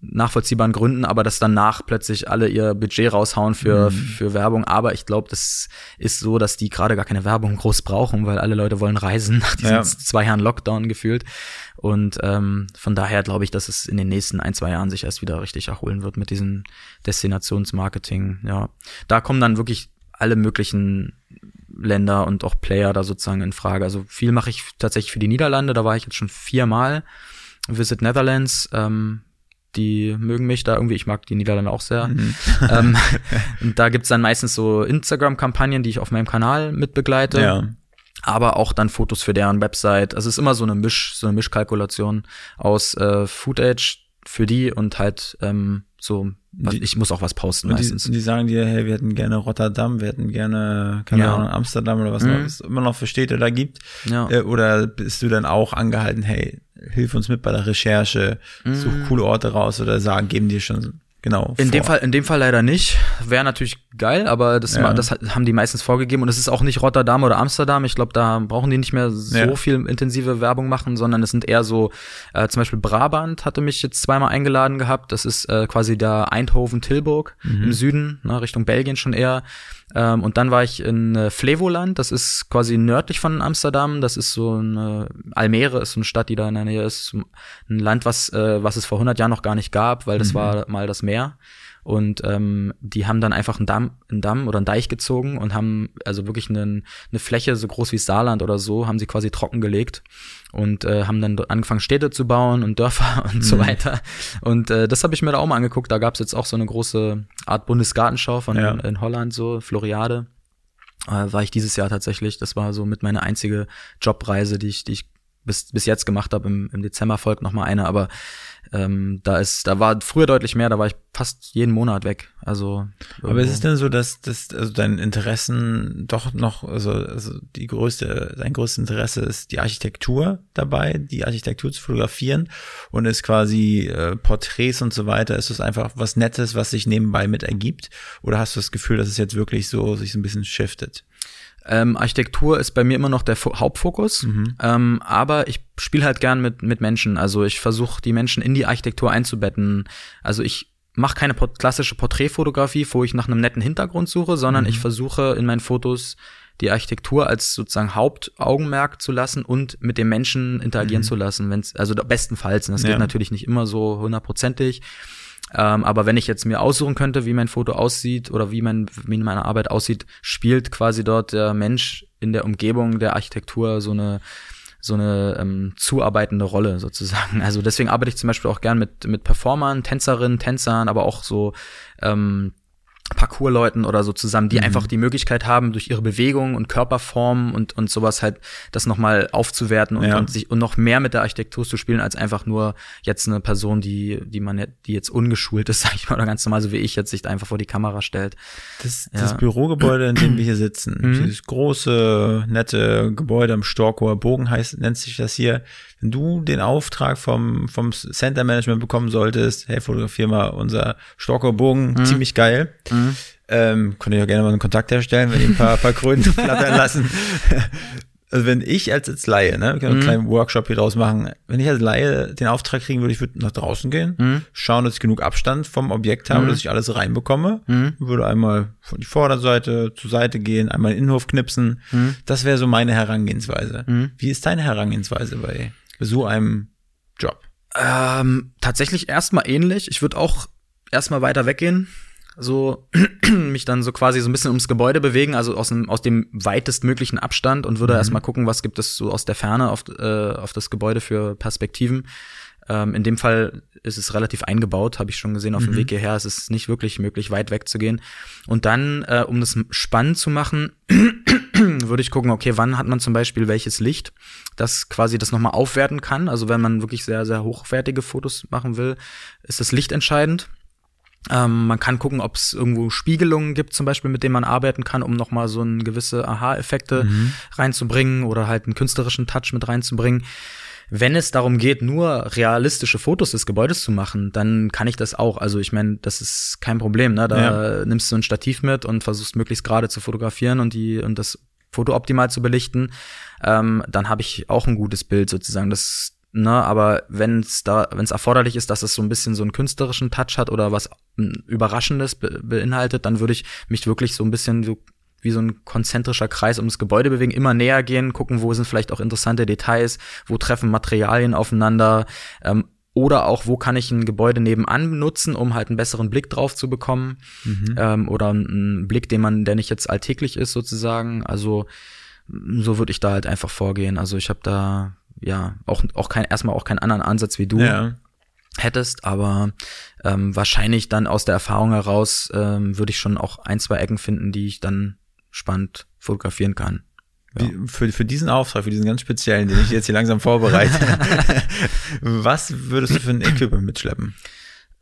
nachvollziehbaren Gründen, aber dass danach plötzlich alle ihr Budget raushauen für, mhm. für Werbung. Aber ich glaube, das ist so, dass die gerade gar keine Werbung groß brauchen, weil alle Leute wollen reisen nach diesen ja. zwei Jahren Lockdown gefühlt. Und ähm, von daher glaube ich, dass es in den nächsten ein, zwei Jahren sich erst wieder richtig erholen wird mit diesem Destinationsmarketing. Ja, da kommen dann wirklich alle möglichen Länder und auch Player da sozusagen in Frage. Also viel mache ich tatsächlich für die Niederlande, da war ich jetzt schon viermal. Visit Netherlands, ähm, die mögen mich da irgendwie, ich mag die Niederlande auch sehr. Mhm. ähm, da gibt's dann meistens so Instagram-Kampagnen, die ich auf meinem Kanal mitbegleite. Ja. Aber auch dann Fotos für deren Website. Also es ist immer so eine Misch, so eine Mischkalkulation aus äh, Footage für die und halt ähm, so, die, ich muss auch was posten meistens. Die, die, sagen dir, hey, wir hätten gerne Rotterdam, wir hätten gerne, keine ja. Ahnung, Amsterdam oder was mhm. es immer noch für Städte da gibt. Ja. Äh, oder bist du dann auch angehalten, hey, hilf uns mit bei der Recherche, mhm. such coole Orte raus oder sagen, geben dir schon genau. In vor. dem Fall, in dem Fall leider nicht. Wäre natürlich geil, aber das, ja. das haben die meistens vorgegeben und es ist auch nicht Rotterdam oder Amsterdam. Ich glaube, da brauchen die nicht mehr so ja. viel intensive Werbung machen, sondern es sind eher so, äh, zum Beispiel Brabant hatte mich jetzt zweimal eingeladen gehabt. Das ist äh, quasi der Eindhoven-Tilburg mhm. im Süden, ne, Richtung Belgien schon eher. Ähm, und dann war ich in äh, Flevoland, das ist quasi nördlich von Amsterdam. Das ist so eine, Almere ist so eine Stadt, die da in der Nähe ist. Ein Land, was, äh, was es vor 100 Jahren noch gar nicht gab, weil das mhm. war mal das Meer. Und ähm, die haben dann einfach einen Damm, einen Damm oder einen Deich gezogen und haben also wirklich einen, eine Fläche so groß wie Saarland oder so, haben sie quasi trockengelegt und äh, haben dann angefangen Städte zu bauen und Dörfer und mhm. so weiter. Und äh, das habe ich mir da auch mal angeguckt. Da gab's jetzt auch so eine große Art Bundesgartenschau von ja. in, in Holland, so Floriade. Äh, war ich dieses Jahr tatsächlich. Das war so mit meiner einzige Jobreise, die ich, die ich bis, bis jetzt gemacht habe. Im, Im Dezember folgt noch mal eine, aber ähm, da ist, da war früher deutlich mehr, da war ich fast jeden Monat weg. Also. Irgendwo. Aber ist es denn so, dass, dass also dein Interessen doch noch, also, also die größte, dein größtes Interesse ist die Architektur dabei, die Architektur zu fotografieren und ist quasi äh, Porträts und so weiter, ist es einfach was Nettes, was sich nebenbei mit ergibt? Oder hast du das Gefühl, dass es jetzt wirklich so sich so ein bisschen shiftet? Ähm, Architektur ist bei mir immer noch der Fo Hauptfokus, mhm. ähm, aber ich spiele halt gern mit, mit Menschen. Also ich versuche die Menschen in die Architektur einzubetten. Also ich mache keine port klassische Porträtfotografie, wo ich nach einem netten Hintergrund suche, sondern mhm. ich versuche in meinen Fotos die Architektur als sozusagen Hauptaugenmerk zu lassen und mit dem Menschen interagieren mhm. zu lassen, wenn's also bestenfalls. Und das ja. geht natürlich nicht immer so hundertprozentig. Ähm, aber wenn ich jetzt mir aussuchen könnte, wie mein Foto aussieht oder wie, mein, wie meine Arbeit aussieht, spielt quasi dort der Mensch in der Umgebung der Architektur so eine so eine ähm, zuarbeitende Rolle sozusagen. Also deswegen arbeite ich zum Beispiel auch gern mit mit Performern, Tänzerinnen, Tänzern, aber auch so ähm, Parkourleuten oder so zusammen, die mhm. einfach die Möglichkeit haben, durch ihre Bewegung und Körperform und, und sowas halt das nochmal aufzuwerten und, ja. und sich und noch mehr mit der Architektur zu spielen, als einfach nur jetzt eine Person, die, die man, die jetzt ungeschult ist, sag ich mal, oder ganz normal, so wie ich jetzt sich einfach vor die Kamera stellt. Das, ja. das Bürogebäude, in dem wir hier sitzen, mhm. dieses große, nette Gebäude am Storkower Bogen heißt, nennt sich das hier. Wenn du den Auftrag vom, vom Center Management bekommen solltest, hey, fotografier mal unser Storkower Bogen, mhm. ziemlich geil. Mhm. Ähm, könnt ihr ja gerne mal einen Kontakt herstellen, wenn ihr ein paar, paar Kröten flattern lassen. Also wenn ich als, als Laie, ne, wir können einen mhm. kleinen Workshop hier draus machen, wenn ich als Laie den Auftrag kriegen würde, ich würde nach draußen gehen, mhm. schauen, dass ich genug Abstand vom Objekt habe, mhm. dass ich alles reinbekomme, mhm. würde einmal von die Vorderseite zur Seite gehen, einmal in den Innenhof knipsen. Mhm. Das wäre so meine Herangehensweise. Mhm. Wie ist deine Herangehensweise bei so einem Job? Ähm, tatsächlich erstmal ähnlich. Ich würde auch erstmal weiter weggehen so mich dann so quasi so ein bisschen ums Gebäude bewegen, also aus dem, aus dem weitestmöglichen Abstand und würde mhm. erstmal gucken, was gibt es so aus der Ferne auf, äh, auf das Gebäude für Perspektiven. Ähm, in dem Fall ist es relativ eingebaut, habe ich schon gesehen auf mhm. dem Weg hierher. Es ist nicht wirklich möglich, weit weg zu gehen. Und dann, äh, um das spannend zu machen, würde ich gucken, okay, wann hat man zum Beispiel welches Licht, das quasi das nochmal aufwerten kann. Also wenn man wirklich sehr, sehr hochwertige Fotos machen will, ist das Licht entscheidend. Ähm, man kann gucken, ob es irgendwo Spiegelungen gibt, zum Beispiel, mit denen man arbeiten kann, um nochmal so ein gewisse Aha-Effekte mhm. reinzubringen oder halt einen künstlerischen Touch mit reinzubringen. Wenn es darum geht, nur realistische Fotos des Gebäudes zu machen, dann kann ich das auch. Also ich meine, das ist kein Problem. Ne? Da ja. nimmst du ein Stativ mit und versuchst möglichst gerade zu fotografieren und die und das Foto optimal zu belichten. Ähm, dann habe ich auch ein gutes Bild sozusagen. Das Ne, aber wenn es da, wenn es erforderlich ist, dass es so ein bisschen so einen künstlerischen Touch hat oder was Überraschendes be beinhaltet, dann würde ich mich wirklich so ein bisschen so wie so ein konzentrischer Kreis ums Gebäude bewegen, immer näher gehen, gucken, wo sind vielleicht auch interessante Details, wo treffen Materialien aufeinander, ähm, oder auch, wo kann ich ein Gebäude nebenan nutzen, um halt einen besseren Blick drauf zu bekommen, mhm. ähm, oder einen Blick, den man, der nicht jetzt alltäglich ist sozusagen. Also so würde ich da halt einfach vorgehen. Also ich habe da ja auch auch kein erstmal auch keinen anderen Ansatz wie du ja. hättest, aber ähm, wahrscheinlich dann aus der Erfahrung heraus ähm, würde ich schon auch ein zwei Ecken finden, die ich dann spannend fotografieren kann. Ja. Für, für diesen Auftrag, für diesen ganz speziellen, den ich jetzt hier langsam vorbereite, was würdest du für ein Equipment mitschleppen?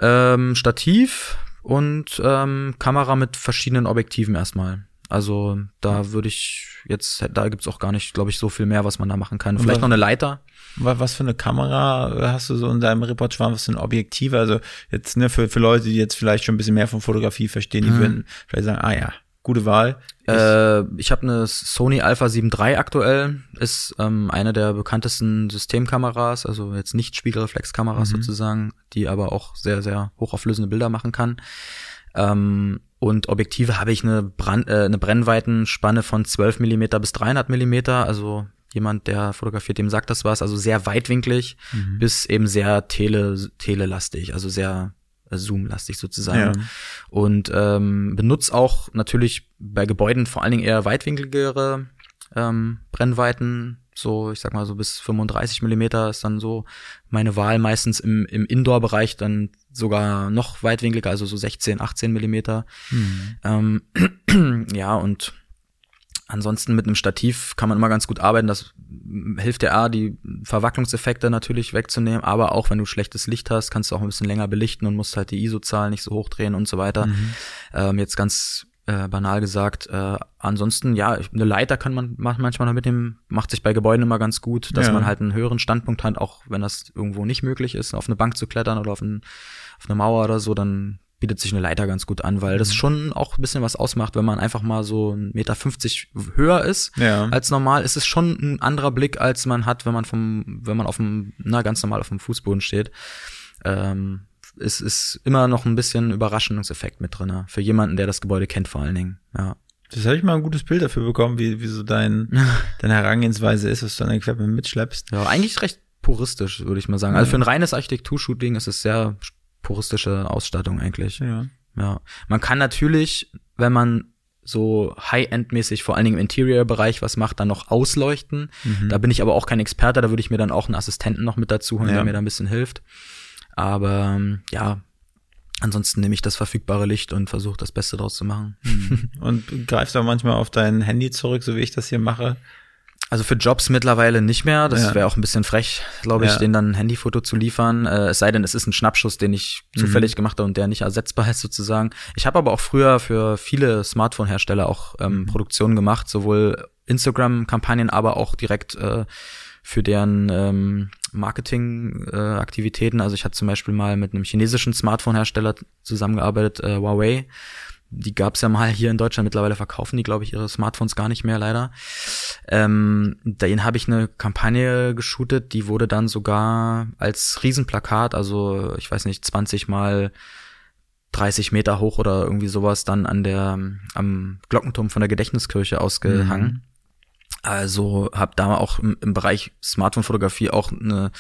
Ähm, Stativ und ähm, Kamera mit verschiedenen Objektiven erstmal. Also da würde ich jetzt, da gibt's auch gar nicht, glaube ich, so viel mehr, was man da machen kann. Vielleicht was, noch eine Leiter. Was für eine Kamera hast du so in deinem Repertoire? Was für ein Objektiv? Also jetzt ne, für, für Leute, die jetzt vielleicht schon ein bisschen mehr von Fotografie verstehen, die mhm. würden vielleicht sagen, ah ja, gute Wahl. Ich, äh, ich habe eine Sony Alpha 7 III aktuell, ist ähm, eine der bekanntesten Systemkameras, also jetzt nicht Spiegelreflexkameras mhm. sozusagen, die aber auch sehr, sehr hochauflösende Bilder machen kann. Ähm, und Objektive habe ich eine, Brand, äh, eine Brennweitenspanne von 12 Millimeter bis 300 Millimeter. Also jemand, der fotografiert, dem sagt das was. Also sehr weitwinklig mhm. bis eben sehr tele, telelastig, also sehr äh, zoomlastig sozusagen. Ja. Und ähm, benutzt auch natürlich bei Gebäuden vor allen Dingen eher weitwinkligere ähm, Brennweiten, so, ich sag mal so bis 35 Millimeter ist dann so meine Wahl meistens im, im Indoor-Bereich dann sogar noch weitwinkliger, also so 16, 18 Millimeter. Mhm. Ähm, ja, und ansonsten mit einem Stativ kann man immer ganz gut arbeiten. Das hilft der A, die Verwacklungseffekte natürlich wegzunehmen, aber auch wenn du schlechtes Licht hast, kannst du auch ein bisschen länger belichten und musst halt die ISO-Zahl nicht so hochdrehen und so weiter. Mhm. Ähm, jetzt ganz äh, banal gesagt. Äh, ansonsten, ja, eine Leiter kann man manchmal noch mitnehmen, macht sich bei Gebäuden immer ganz gut, dass ja. man halt einen höheren Standpunkt hat, auch wenn das irgendwo nicht möglich ist, auf eine Bank zu klettern oder auf, ein, auf eine Mauer oder so, dann bietet sich eine Leiter ganz gut an, weil das mhm. schon auch ein bisschen was ausmacht, wenn man einfach mal so ein Meter fünfzig höher ist ja. als normal, ist es schon ein anderer Blick, als man hat, wenn man vom, wenn man auf dem, na, ganz normal auf dem Fußboden steht. Ähm, es ist immer noch ein bisschen Überraschungseffekt mit drin. Für jemanden, der das Gebäude kennt, vor allen Dingen. Ja. Das habe ich mal ein gutes Bild dafür bekommen, wie, wie so dein, deine Herangehensweise ist, was du an Equipment mitschleppst. Ja, eigentlich recht puristisch, würde ich mal sagen. Also für ein reines Architekturshooting ist es sehr puristische Ausstattung eigentlich. Ja. Ja. Man kann natürlich, wenn man so High-End-mäßig, vor allen Dingen im Interior-Bereich was macht, dann noch ausleuchten. Mhm. Da bin ich aber auch kein Experte, da würde ich mir dann auch einen Assistenten noch mit dazu holen, ja. der mir da ein bisschen hilft. Aber ja, ansonsten nehme ich das verfügbare Licht und versuche das Beste draus zu machen. Hm. Und greifst du manchmal auf dein Handy zurück, so wie ich das hier mache? Also für Jobs mittlerweile nicht mehr. Das ja. wäre auch ein bisschen frech, glaube ich, ja. denen dann ein Handyfoto zu liefern. Äh, es sei denn, es ist ein Schnappschuss, den ich mhm. zufällig gemacht habe und der nicht ersetzbar ist sozusagen. Ich habe aber auch früher für viele Smartphone-Hersteller auch ähm, mhm. Produktionen gemacht, sowohl Instagram-Kampagnen, aber auch direkt äh, für deren ähm, Marketing-Aktivitäten. Äh, also ich hatte zum Beispiel mal mit einem chinesischen Smartphone-Hersteller zusammengearbeitet, äh, Huawei die gab's ja mal hier in Deutschland. Mittlerweile verkaufen die, glaube ich, ihre Smartphones gar nicht mehr, leider. Ähm, dahin habe ich eine Kampagne geshootet, die wurde dann sogar als Riesenplakat, also ich weiß nicht, 20 mal 30 Meter hoch oder irgendwie sowas, dann an der am Glockenturm von der Gedächtniskirche ausgehangen. Mhm. Also habe da auch im, im Bereich Smartphone-Fotografie auch eine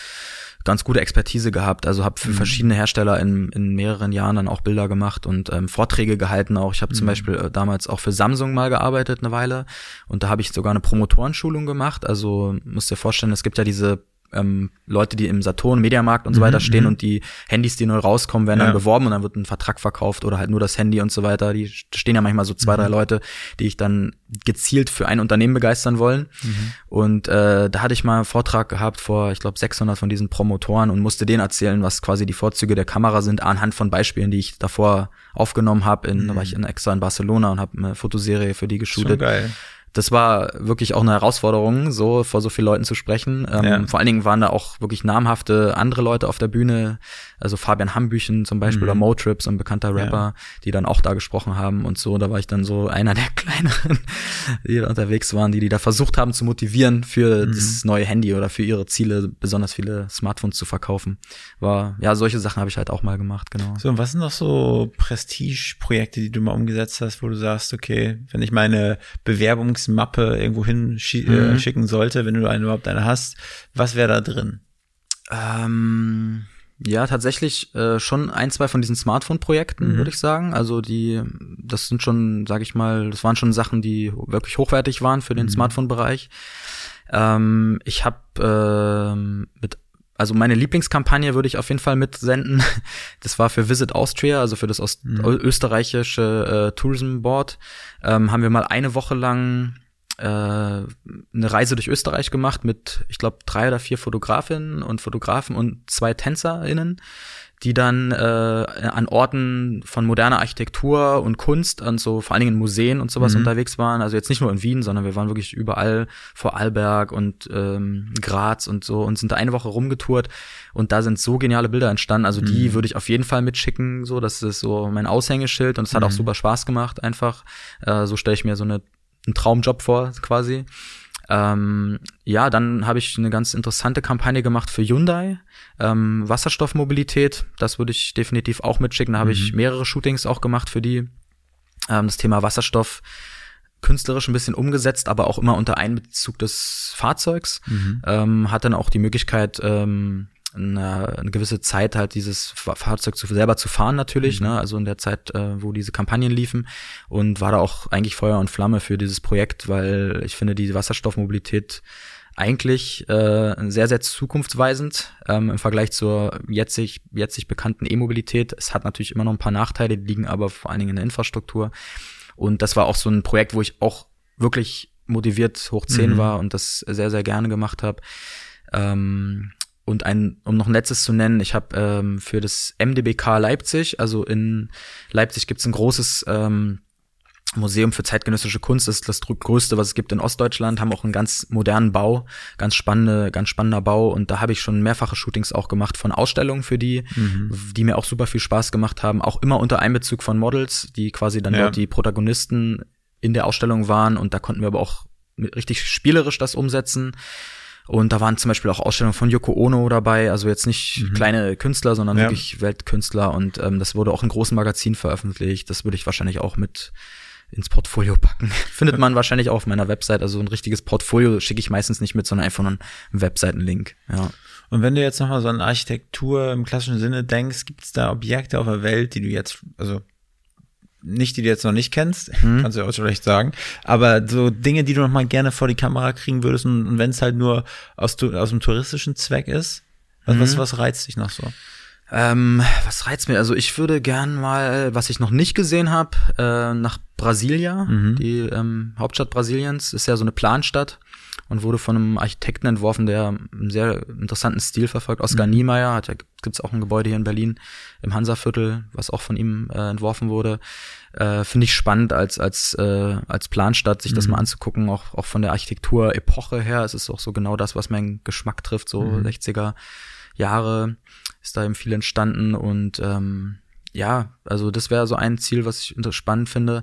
ganz gute Expertise gehabt. Also habe für mhm. verschiedene Hersteller in, in mehreren Jahren dann auch Bilder gemacht und ähm, Vorträge gehalten auch. Ich habe mhm. zum Beispiel äh, damals auch für Samsung mal gearbeitet eine Weile und da habe ich sogar eine Promotorenschulung gemacht. Also musst dir vorstellen, es gibt ja diese ähm, Leute, die im Saturn, Mediamarkt und so weiter mhm, stehen mhm. und die Handys, die neu rauskommen, werden ja. dann beworben und dann wird ein Vertrag verkauft oder halt nur das Handy und so weiter. Die stehen ja manchmal so zwei, mhm. drei Leute, die ich dann gezielt für ein Unternehmen begeistern wollen. Mhm. Und äh, da hatte ich mal einen Vortrag gehabt vor, ich glaube, 600 von diesen Promotoren und musste denen erzählen, was quasi die Vorzüge der Kamera sind, anhand von Beispielen, die ich davor aufgenommen habe. In, Da war ich in extra in Barcelona und habe eine Fotoserie für die geshootet. So geil das war wirklich auch eine Herausforderung, so vor so vielen Leuten zu sprechen. Ähm, ja. Vor allen Dingen waren da auch wirklich namhafte andere Leute auf der Bühne, also Fabian Hambüchen zum Beispiel mhm. oder Motrip, so ein bekannter Rapper, ja. die dann auch da gesprochen haben und so. Da war ich dann so einer der kleineren, die da unterwegs waren, die die da versucht haben zu motivieren für mhm. das neue Handy oder für ihre Ziele, besonders viele Smartphones zu verkaufen. War ja solche Sachen habe ich halt auch mal gemacht, genau. So und was sind noch so Prestige-Projekte, die du mal umgesetzt hast, wo du sagst, okay, wenn ich meine Bewerbungs Mappe irgendwo hinschicken äh, mhm. schicken sollte, wenn du eine, überhaupt eine hast, was wäre da drin? Ähm, ja, tatsächlich äh, schon ein, zwei von diesen Smartphone-Projekten, mhm. würde ich sagen. Also die, das sind schon, sage ich mal, das waren schon Sachen, die wirklich hochwertig waren für den mhm. Smartphone-Bereich. Ähm, ich habe äh, mit also meine Lieblingskampagne würde ich auf jeden Fall mitsenden. Das war für Visit Austria, also für das Ost mhm. österreichische äh, Tourism Board. Ähm, haben wir mal eine Woche lang äh, eine Reise durch Österreich gemacht mit, ich glaube, drei oder vier Fotografinnen und Fotografen und zwei TänzerInnen, die dann äh, an Orten von moderner Architektur und Kunst und so vor allen Dingen in Museen und sowas mhm. unterwegs waren. Also jetzt nicht nur in Wien, sondern wir waren wirklich überall vor Alberg und ähm, Graz und so und sind da eine Woche rumgetourt und da sind so geniale Bilder entstanden. Also die mhm. würde ich auf jeden Fall mitschicken. So, das ist so mein Aushängeschild und es hat mhm. auch super Spaß gemacht einfach. Äh, so stelle ich mir so eine einen Traumjob vor, quasi. Ähm, ja, dann habe ich eine ganz interessante Kampagne gemacht für Hyundai, ähm, Wasserstoffmobilität. Das würde ich definitiv auch mitschicken. Da habe mhm. ich mehrere Shootings auch gemacht für die. Ähm, das Thema Wasserstoff künstlerisch ein bisschen umgesetzt, aber auch immer unter Einbezug des Fahrzeugs. Mhm. Ähm, hat dann auch die Möglichkeit, ähm, eine, eine gewisse Zeit halt dieses Fahrzeug zu, selber zu fahren natürlich, mhm. ne? also in der Zeit, äh, wo diese Kampagnen liefen und war da auch eigentlich Feuer und Flamme für dieses Projekt, weil ich finde die Wasserstoffmobilität eigentlich äh, sehr, sehr zukunftsweisend ähm, im Vergleich zur jetzig, jetzig bekannten E-Mobilität. Es hat natürlich immer noch ein paar Nachteile, die liegen aber vor allen Dingen in der Infrastruktur. Und das war auch so ein Projekt, wo ich auch wirklich motiviert hoch 10 mhm. war und das sehr, sehr gerne gemacht habe. Ähm, und ein, um noch ein letztes zu nennen, ich habe ähm, für das MDBK Leipzig, also in Leipzig gibt's ein großes ähm, Museum für zeitgenössische Kunst, das ist das größte, was es gibt in Ostdeutschland, haben auch einen ganz modernen Bau, ganz spannende, ganz spannender Bau und da habe ich schon mehrfache Shootings auch gemacht von Ausstellungen für die, mhm. die mir auch super viel Spaß gemacht haben, auch immer unter Einbezug von Models, die quasi dann ja. dort die Protagonisten in der Ausstellung waren und da konnten wir aber auch richtig spielerisch das umsetzen. Und da waren zum Beispiel auch Ausstellungen von Yoko Ono dabei, also jetzt nicht mhm. kleine Künstler, sondern ja. wirklich Weltkünstler. Und ähm, das wurde auch in großen Magazinen veröffentlicht. Das würde ich wahrscheinlich auch mit ins Portfolio packen. Findet man wahrscheinlich auch auf meiner Website. Also ein richtiges Portfolio schicke ich meistens nicht mit, sondern einfach einen Webseitenlink. Ja. Und wenn du jetzt nochmal so an Architektur im klassischen Sinne denkst, gibt es da Objekte auf der Welt, die du jetzt, also nicht, die du jetzt noch nicht kennst, mhm. kannst du ja auch schon recht sagen, aber so Dinge, die du noch mal gerne vor die Kamera kriegen würdest und, und wenn es halt nur aus, aus dem touristischen Zweck ist, was, mhm. was, was reizt dich noch so? Ähm, was reizt mir? Also ich würde gern mal, was ich noch nicht gesehen habe, äh, nach Brasilia, Mhm. die ähm, Hauptstadt Brasiliens, ist ja so eine Planstadt und wurde von einem Architekten entworfen, der einen sehr interessanten Stil verfolgt. Oskar Mhm. Niemeyer, hat ja, gibt's auch ein Gebäude hier in Berlin im Hansaviertel, was auch von ihm äh, entworfen wurde. Äh, Finde ich spannend als als äh, als Planstadt, sich das Mhm. mal anzugucken, auch auch von der Architektur-Epoche her. Es ist auch so genau das, was meinen Geschmack trifft, so Mhm. 60er Jahre ist da eben viel entstanden und ähm, ja, also das wäre so ein Ziel, was ich spannend finde.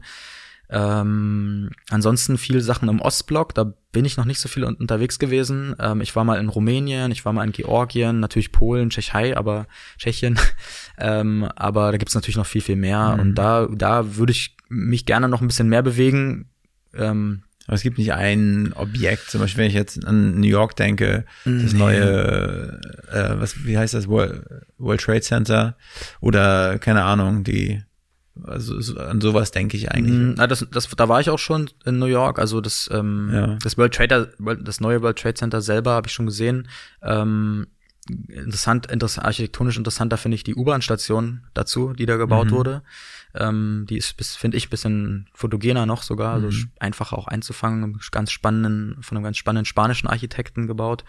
Ähm, ansonsten viel Sachen im Ostblock, da bin ich noch nicht so viel un unterwegs gewesen. Ähm, ich war mal in Rumänien, ich war mal in Georgien, natürlich Polen, Tschechei, aber Tschechien. ähm, aber da gibt's natürlich noch viel, viel mehr. Mhm. Und da, da würde ich mich gerne noch ein bisschen mehr bewegen. Ähm, Aber es gibt nicht ein Objekt, zum Beispiel, wenn ich jetzt an New York denke, das Nee. neue, äh, was, wie heißt das, World, World Trade Center oder keine Ahnung, die, also so, an sowas denke ich eigentlich. Mm, Na, das, das, da war ich auch schon in New York. Also das, ähm, Ja. das World Trade, das neue World Trade Center selber habe ich schon gesehen. Ähm, interessant, interessant, architektonisch interessanter finde ich die U-Bahn-Station dazu, die da gebaut Mhm. wurde. Ähm, die ist, finde ich, bisschen fotogener noch sogar, also Mhm. einfacher auch einzufangen, ganz spannenden, von einem ganz spannenden spanischen Architekten gebaut.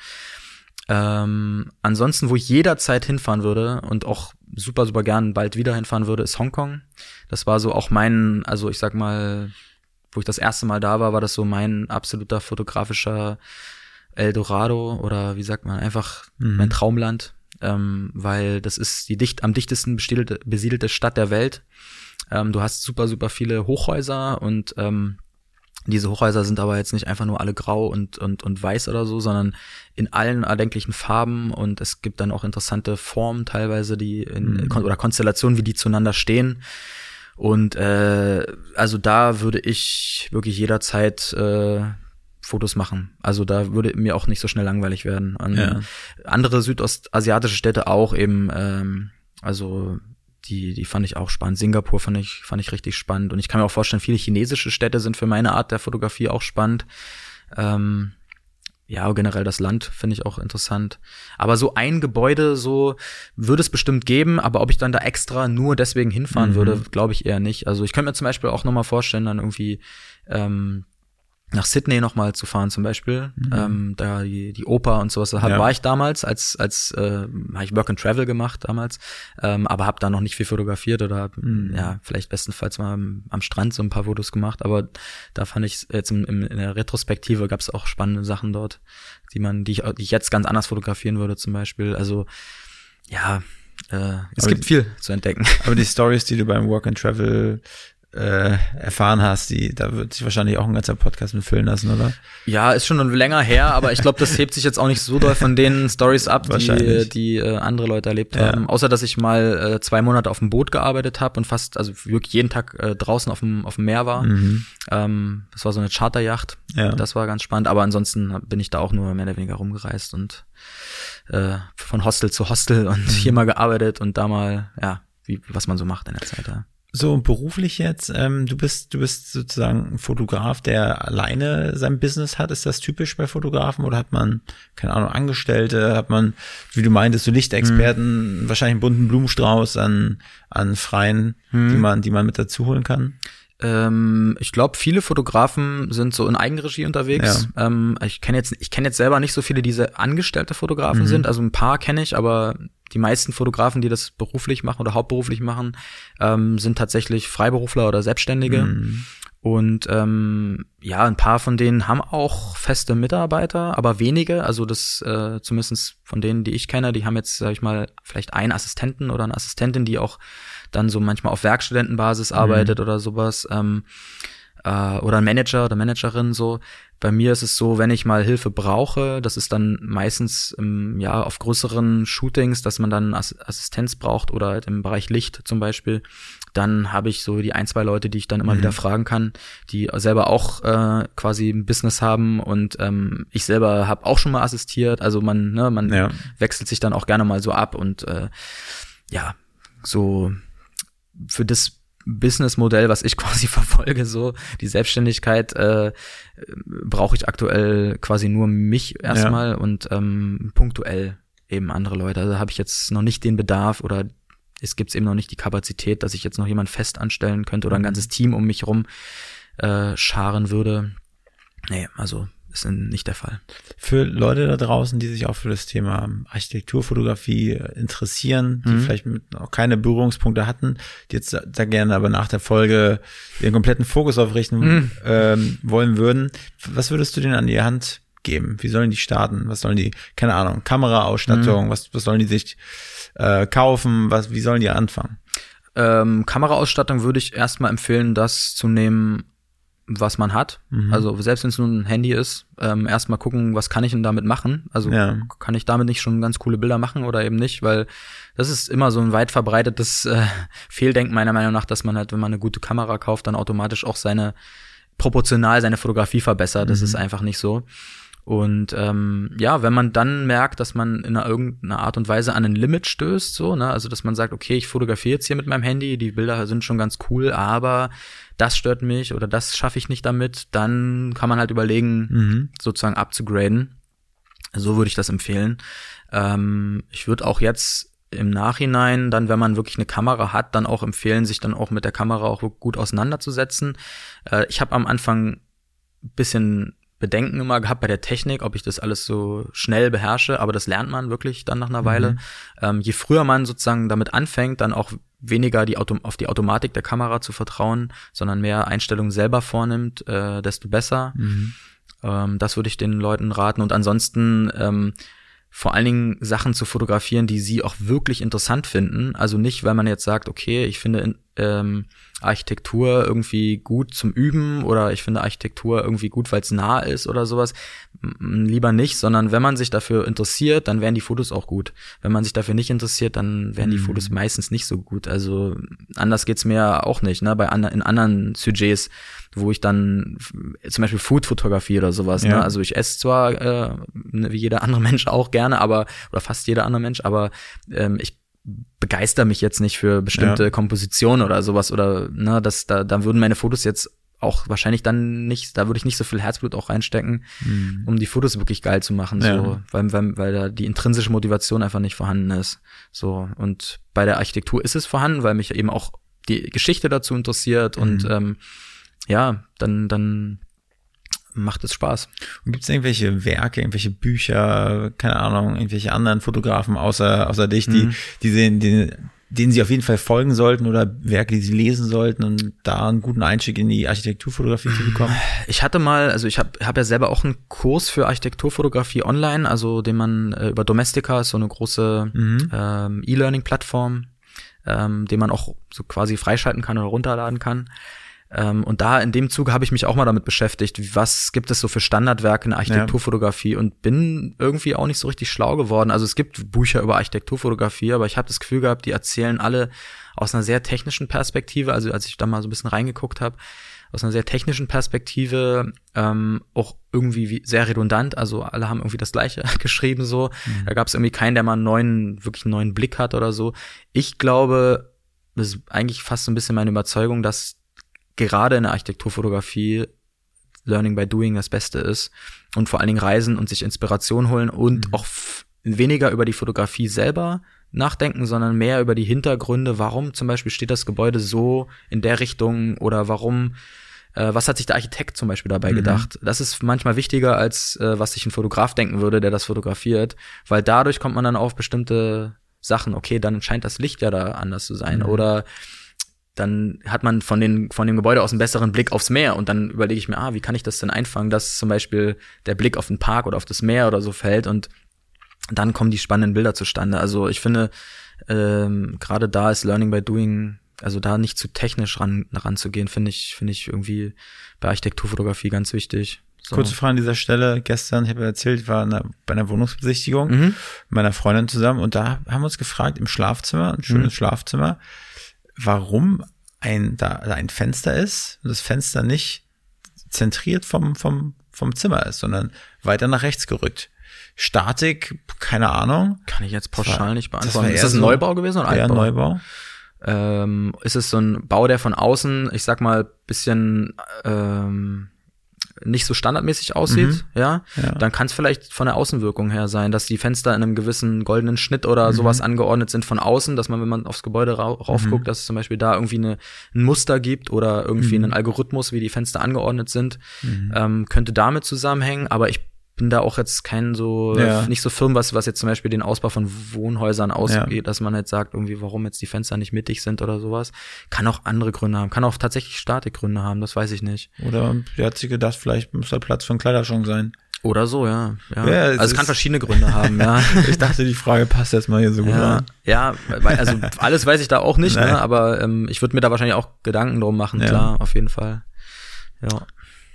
Ähm, ansonsten, wo ich jederzeit hinfahren würde und auch super, super gern bald wieder hinfahren würde, ist Hongkong. Das war so auch mein, also ich sag mal, wo ich das erste Mal da war, war das so mein absoluter fotografischer Eldorado oder wie sagt man, einfach Mhm. mein Traumland, ähm, weil das ist die dicht, am dichtesten besiedelte, besiedelte Stadt der Welt. Ähm, du hast super, super viele Hochhäuser und ähm, diese Hochhäuser sind aber jetzt nicht einfach nur alle grau und, und, und weiß oder so, sondern in allen erdenklichen Farben und es gibt dann auch interessante Formen teilweise, die in, Mhm. oder Konstellationen, wie die zueinander stehen. Und äh, also da würde ich wirklich jederzeit äh, Fotos machen. Also da würde mir auch nicht so schnell langweilig werden. Und Ja. Andere südostasiatische Städte auch eben, ähm, also die, die fand ich auch spannend. Singapur fand ich, fand ich richtig spannend. Und ich kann mir auch vorstellen, viele chinesische Städte sind für meine Art der Fotografie auch spannend. Ähm, ja, generell das Land finde ich auch interessant. Aber so ein Gebäude, so würde es bestimmt geben, aber ob ich dann da extra nur deswegen hinfahren Mhm. würde, glaube ich eher nicht. Also ich könnte mir zum Beispiel auch noch mal vorstellen, dann irgendwie ähm, nach Sydney noch mal zu fahren zum Beispiel. Ähm, da die, die Oper und sowas. Da Ja. war ich damals, als, als äh, habe ich Work and Travel gemacht damals, ähm, aber habe da noch nicht viel fotografiert oder hab, Mhm. ja, vielleicht bestenfalls mal am, am Strand so ein paar Fotos gemacht. Aber da fand ich jetzt im, im, in der Retrospektive gab es auch spannende Sachen dort, die man, die ich, die ich jetzt ganz anders fotografieren würde zum Beispiel. Also ja, äh, es Aber gibt die- viel zu entdecken. Aber die Stories, die du beim Work and Travel äh, erfahren hast, die, da wird sich wahrscheinlich auch ein ganzer Podcast mit füllen lassen, oder? Ja, ist schon länger her, aber ich glaube, das hebt sich jetzt auch nicht so doll von den Stories ab, die, die äh, andere Leute erlebt Ja. haben. Außer, dass ich mal äh, zwei Monate auf dem Boot gearbeitet habe und fast, also wirklich jeden Tag äh, draußen auf dem, auf dem Meer war. Mhm. Ähm, das war so eine Charterjacht. Ja. Das war ganz spannend. Aber ansonsten bin ich da auch nur mehr oder weniger rumgereist und äh, von Hostel zu Hostel und hier mal gearbeitet und da mal, ja, wie, was man so macht in der Zeit. Ja. So beruflich jetzt, ähm, du bist, du bist sozusagen ein Fotograf, der alleine sein Business hat. Ist das typisch bei Fotografen oder hat man, keine Ahnung, Angestellte, hat man, wie du meintest, so Lichtexperten, wahrscheinlich einen bunten Blumenstrauß an, an Freien, die man, die man mit dazu holen kann? Ähm, ich glaube, viele Fotografen sind so in Eigenregie unterwegs. Ähm, ich kenne jetzt, ich kenne jetzt selber nicht so viele, die angestellte Fotografen Mhm. sind. Also ein paar kenne ich, aber die meisten Fotografen, die das beruflich machen oder hauptberuflich machen, ähm, sind tatsächlich Freiberufler oder Selbstständige. Mhm. Und ähm, ja, ein paar von denen haben auch feste Mitarbeiter, aber wenige. Also das äh, zumindest von denen, die ich kenne, die haben jetzt, sag ich mal, vielleicht einen Assistenten oder eine Assistentin, die auch dann so manchmal auf Werkstudentenbasis arbeitet oder sowas. Ähm, äh, oder ein Manager oder Managerin so. Bei mir ist es so, wenn ich mal Hilfe brauche, das ist dann meistens im, ja auf größeren Shootings, dass man dann Ass Assistenz braucht oder halt im Bereich Licht zum Beispiel. Dann habe ich so die ein, zwei Leute, die ich dann immer Mhm. wieder fragen kann, die selber auch äh, quasi ein Business haben und ähm, ich selber habe auch schon mal assistiert. Also man, ne, man Ja. wechselt sich dann auch gerne mal so ab und äh, ja, so für das Businessmodell, was ich quasi verfolge, so die Selbstständigkeit, äh, brauche ich aktuell quasi nur mich erstmal und ähm, punktuell eben andere Leute. Also habe ich jetzt noch nicht den Bedarf oder es gibt eben noch nicht die Kapazität, dass ich jetzt noch jemand fest anstellen könnte oder ein mhm. ganzes Team um mich rum äh, scharen würde. Nee, also ist nicht der Fall. Für Leute da draußen, die sich auch für das Thema Architekturfotografie interessieren, die mhm. vielleicht auch keine Berührungspunkte hatten, die jetzt da gerne aber nach der Folge den kompletten Fokus aufrichten mhm. ähm, wollen würden, was würdest du denen an die Hand geben? Wie sollen die starten? Was sollen die, keine Ahnung, Kameraausstattung, mhm. was, was sollen die sich äh, kaufen? Was, wie sollen die anfangen? Ähm, Kameraausstattung würde ich erstmal empfehlen, das zu nehmen, was man hat. Mhm. Also selbst wenn es nur ein Handy ist, ähm, erstmal gucken, was kann ich denn damit machen? Also ja. kann ich damit nicht schon ganz coole Bilder machen oder eben nicht, weil das ist immer so ein weit verbreitetes äh, Fehldenken meiner Meinung nach, dass man halt, wenn man eine gute Kamera kauft, dann automatisch auch seine proportional seine Fotografie verbessert. Das mhm. ist einfach nicht so. Und ähm, ja, wenn man dann merkt, dass man in einer irgendeiner Art und Weise an ein Limit stößt, so, ne, also dass man sagt, okay, ich fotografiere jetzt hier mit meinem Handy, die Bilder sind schon ganz cool, aber das stört mich oder das schaffe ich nicht damit, dann kann man halt überlegen, mhm. sozusagen abzugraden. So würde ich das empfehlen. Ähm, ich würde auch jetzt im Nachhinein dann, wenn man wirklich eine Kamera hat, dann auch empfehlen, sich dann auch mit der Kamera auch gut auseinanderzusetzen. Äh, ich habe am Anfang bisschen Bedenken immer gehabt bei der Technik, ob ich das alles so schnell beherrsche, aber das lernt man wirklich dann nach einer Weile. Mhm. Ähm, je früher man sozusagen damit anfängt, dann auch weniger die Auto auf die Automatik der Kamera zu vertrauen, sondern mehr Einstellungen selber vornimmt, äh, desto besser. Mhm. Ähm, das würde ich den Leuten raten. Und ansonsten ähm, vor allen Dingen Sachen zu fotografieren, die sie auch wirklich interessant finden. Also nicht, weil man jetzt sagt, okay, ich finde ähm, Architektur irgendwie gut zum Üben oder ich finde Architektur irgendwie gut, weil es nah ist oder sowas. Lieber nicht, sondern wenn man sich dafür interessiert, dann wären die Fotos auch gut. Wenn man sich dafür nicht interessiert, dann wären die mhm. Fotos meistens nicht so gut. Also anders geht's mir auch nicht, ne? Bei an, in anderen Sujets, wo ich dann zum Beispiel Food-Fotografie oder sowas, ne? ja. ne? Also ich esse zwar äh, wie jeder andere Mensch auch gerne, aber oder fast jeder andere Mensch, aber ähm, ich begeister mich jetzt nicht für bestimmte ja. Kompositionen oder sowas oder ne, das da da würden meine Fotos jetzt auch wahrscheinlich dann nicht, da würde ich nicht so viel Herzblut auch reinstecken, mhm. um die Fotos wirklich geil zu machen, ja. so, weil, weil, weil da die intrinsische Motivation einfach nicht vorhanden ist. So, und bei der Architektur ist es vorhanden, weil mich eben auch die Geschichte dazu interessiert mhm. und ähm, ja, dann, dann macht es Spaß. Und gibt es irgendwelche Werke, irgendwelche Bücher, keine Ahnung, irgendwelche anderen Fotografen außer, außer dich, die, mhm. die sehen, die, denen sie auf jeden Fall folgen sollten oder Werke, die sie lesen sollten und da einen guten Einstieg in die Architekturfotografie zu bekommen? Ich hatte mal, also ich habe hab ja selber auch einen Kurs für Architekturfotografie online, also den man äh, über Domestika, ist so eine große mhm. ähm, E-Learning-Plattform, ähm, den man auch so quasi freischalten kann oder runterladen kann. Ähm, und da in dem Zuge habe ich mich auch mal damit beschäftigt, was gibt es so für Standardwerke in der Architekturfotografie ja. und bin irgendwie auch nicht so richtig schlau geworden. Also es gibt Bücher über Architekturfotografie, aber ich habe das Gefühl gehabt, die erzählen alle aus einer sehr technischen Perspektive. Also als ich da mal so ein bisschen reingeguckt habe, aus einer sehr technischen Perspektive ähm, auch irgendwie wie sehr redundant. Also alle haben irgendwie das Gleiche geschrieben so. Mhm. Da gab es irgendwie keinen, der mal einen neuen, wirklich einen neuen Blick hat oder so. Ich glaube, das ist eigentlich fast so ein bisschen meine Überzeugung, dass gerade in der Architekturfotografie Learning by Doing das Beste ist und vor allen Dingen reisen und sich Inspiration holen und mhm. auch weniger über die Fotografie selber nachdenken, sondern mehr über die Hintergründe, warum zum Beispiel steht das Gebäude so in der Richtung oder warum, äh, was hat sich der Architekt zum Beispiel dabei mhm. gedacht. Das ist manchmal wichtiger, als äh, was sich ein Fotograf denken würde, der das fotografiert, weil dadurch kommt man dann auf bestimmte Sachen, okay, dann scheint das Licht ja da anders zu sein mhm. oder dann hat man von, den, von dem Gebäude aus einen besseren Blick aufs Meer und dann überlege ich mir, ah, wie kann ich das denn einfangen, dass zum Beispiel der Blick auf den Park oder auf das Meer oder so fällt und dann kommen die spannenden Bilder zustande. Also ich finde, ähm, gerade da ist Learning by Doing, also da nicht zu technisch ran, ranzugehen, finde ich, finde ich irgendwie bei Architekturfotografie ganz wichtig. So. Kurze Frage an dieser Stelle. Gestern, ich habe erzählt, ich war einer, bei einer Wohnungsbesichtigung mhm. mit meiner Freundin zusammen und da haben wir uns gefragt, im Schlafzimmer, ein schönes mhm. Schlafzimmer, warum ein, da ein Fenster ist und das Fenster nicht zentriert vom, vom, vom Zimmer ist, sondern weiter nach rechts gerückt. Statik, keine Ahnung. Kann ich jetzt pauschal war, nicht beantworten. Das ist das ein so Neubau gewesen oder Altbau? Ja, Neubau. Ähm, ist es so ein Bau, der von außen, ich sag mal, bisschen ähm, nicht so standardmäßig aussieht, Mhm. ja, Ja. dann kann es vielleicht von der Außenwirkung her sein, dass die Fenster in einem gewissen goldenen Schnitt oder Mhm. sowas angeordnet sind von außen, dass man, wenn man aufs Gebäude ra raufguckt, dass es zum Beispiel da irgendwie eine, ein Muster gibt oder irgendwie Mhm. einen Algorithmus, wie die Fenster angeordnet sind, ähm, könnte damit zusammenhängen, aber ich bin da auch jetzt kein so, Ja. nicht so firm, was, was jetzt zum Beispiel den Ausbau von Wohnhäusern ausgeht, dass man jetzt sagt, irgendwie, warum jetzt die Fenster nicht mittig sind oder sowas. Kann auch andere Gründe haben, kann auch tatsächlich Statikgründe haben, das weiß ich nicht. Oder der hat sich gedacht, vielleicht muss da Platz für einen Kleiderschrank sein. Oder so, ja. ja. Ja, es also es kann verschiedene Gründe haben, ja. Ich dachte, die Frage passt jetzt mal hier so gut Ja, an. ja, also alles weiß ich da auch nicht, Nein. ne, aber ähm, ich würde mir da wahrscheinlich auch Gedanken drum machen, Ja. klar, auf jeden Fall. Ja.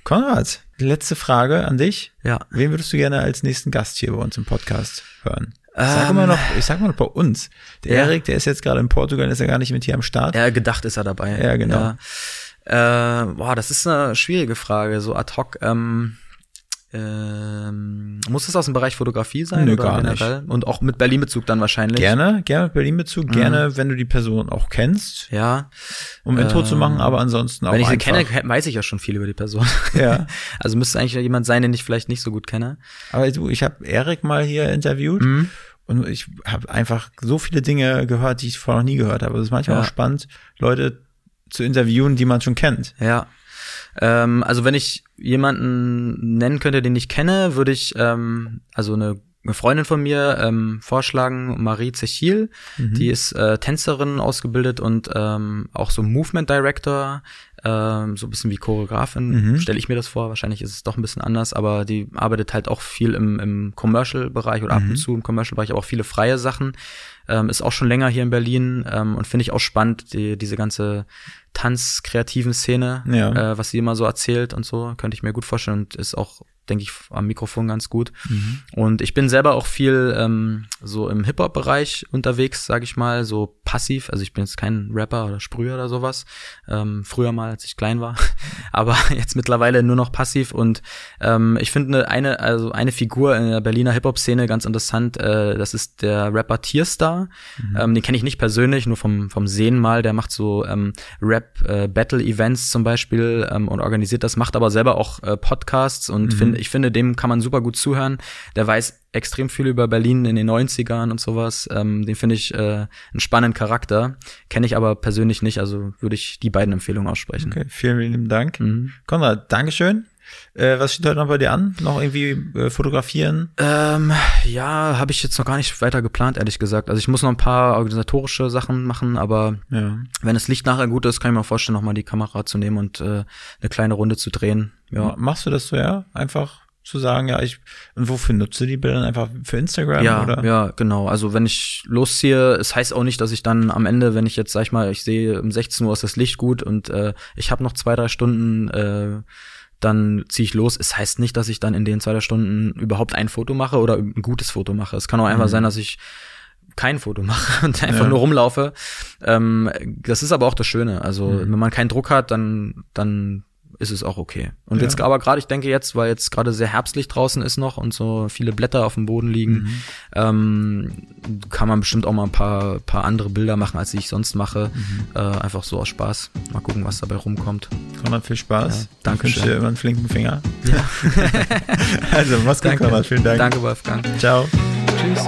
Konrad, letzte Frage an dich. Ja. Wen würdest du gerne als nächsten Gast hier bei uns im Podcast hören? Ich sag Ähm, mal noch, ich sag mal noch bei uns. Der Ja. Erik, der ist jetzt gerade in Portugal, ist ja gar nicht mit hier am Start. Ja, gedacht ist er dabei. Ja, genau. Ja. Äh, boah, das ist eine schwierige Frage, so ad hoc. Ähm, ähm, muss es aus dem Bereich Fotografie sein Nö, oder gar generell? Und auch mit Berlin-Bezug dann wahrscheinlich. Gerne, gerne mit Berlin-Bezug, Mhm. gerne, wenn du die Person auch kennst, Ja. um Intro zu Ähm, machen, aber ansonsten auch Wenn ich sie kenne, ke- weiß ich ja schon viel über die Person. Ja. Also müsste eigentlich jemand sein, den ich vielleicht nicht so gut kenne. Aber du, ich habe Erik mal hier interviewt Mhm. und ich habe einfach so viele Dinge gehört, die ich vorher noch nie gehört habe. Es ist manchmal Ja. auch spannend, Leute zu interviewen, die man schon kennt. Ja. Ähm, also wenn ich jemanden nennen könnte, den ich kenne, würde ich ähm, also eine, eine Freundin von mir ähm, vorschlagen, Marie Zechil. Die ist äh, Tänzerin ausgebildet und ähm, auch so Movement Director, ähm, so ein bisschen wie Choreografin, Mhm. stelle ich mir das vor. Wahrscheinlich ist es doch ein bisschen anders, aber die arbeitet halt auch viel im, im Commercial-Bereich oder ab und zu im Commercial-Bereich, aber auch viele freie Sachen. Ähm, ist auch schon länger hier in Berlin ähm, und finde ich auch spannend, die, diese ganze Tanzkreativen Szene, Ja. äh, was sie immer so erzählt und so, könnte ich mir gut vorstellen und ist auch, denke ich, am Mikrofon ganz gut. Und ich bin selber auch viel ähm, so im Hip-Hop-Bereich unterwegs, sage ich mal, so passiv. Also ich bin jetzt kein Rapper oder Sprüher oder sowas. Ähm, früher mal, als ich klein war, aber jetzt mittlerweile nur noch passiv. Und ähm, ich finde eine, also eine Figur in der Berliner Hip-Hop-Szene ganz interessant. Äh, das ist der Rapper Tierstar. Ähm, den kenne ich nicht persönlich, nur vom vom Sehen mal. Der macht so ähm, Rap-Battle-Events zum Beispiel ähm, und organisiert das, macht aber selber auch äh, Podcasts und finde ich finde, dem kann man super gut zuhören. Der weiß extrem viel über Berlin in den 90ern und sowas. Ähm, den finde ich äh, einen spannenden Charakter. Kenne ich aber persönlich nicht, also würde ich die beiden Empfehlungen aussprechen. Okay, vielen, vielen Dank. Mhm. Konrad, Dankeschön. Äh, was steht heute noch bei dir an? Noch irgendwie äh, fotografieren? Ähm, ja, habe ich jetzt noch gar nicht weiter geplant, ehrlich gesagt. Also ich muss noch ein paar organisatorische Sachen machen, aber Ja. wenn das Licht nachher gut ist, kann ich mir vorstellen, noch mal die Kamera zu nehmen und äh, eine kleine Runde zu drehen. ja. Ja. Machst du das so, ja? Einfach zu sagen, ja, ich, und wofür nutze die Bilder? Einfach für Instagram Ja, oder? ja, genau. Also wenn ich losziehe, es heißt auch nicht, dass ich dann am Ende, wenn ich jetzt, sag ich mal, ich sehe um 16 Uhr ist das Licht gut und äh, ich habe noch zwei, drei Stunden, äh, dann ziehe ich los. Es heißt nicht, dass ich dann in den zwei, drei Stunden überhaupt ein Foto mache oder ein gutes Foto mache. Es kann auch einfach sein, dass ich kein Foto mache und einfach Ja. nur rumlaufe. Ähm, das ist aber auch das Schöne. Also wenn man keinen Druck hat, dann dann ist es auch okay. Und Ja. jetzt aber gerade, ich denke jetzt, weil jetzt gerade sehr herbstlich draußen ist noch und so viele Blätter auf dem Boden liegen, ähm, kann man bestimmt auch mal ein paar, paar andere Bilder machen, als ich sonst mache. Äh, einfach so aus Spaß. Mal gucken, was dabei rumkommt. Konrad, viel Spaß. Ja, danke Ich wünsche schön. dir immer einen flinken Finger. also, mach's gut, Konrad. Vielen Dank. Danke, Wolfgang. Ciao. Tschüss.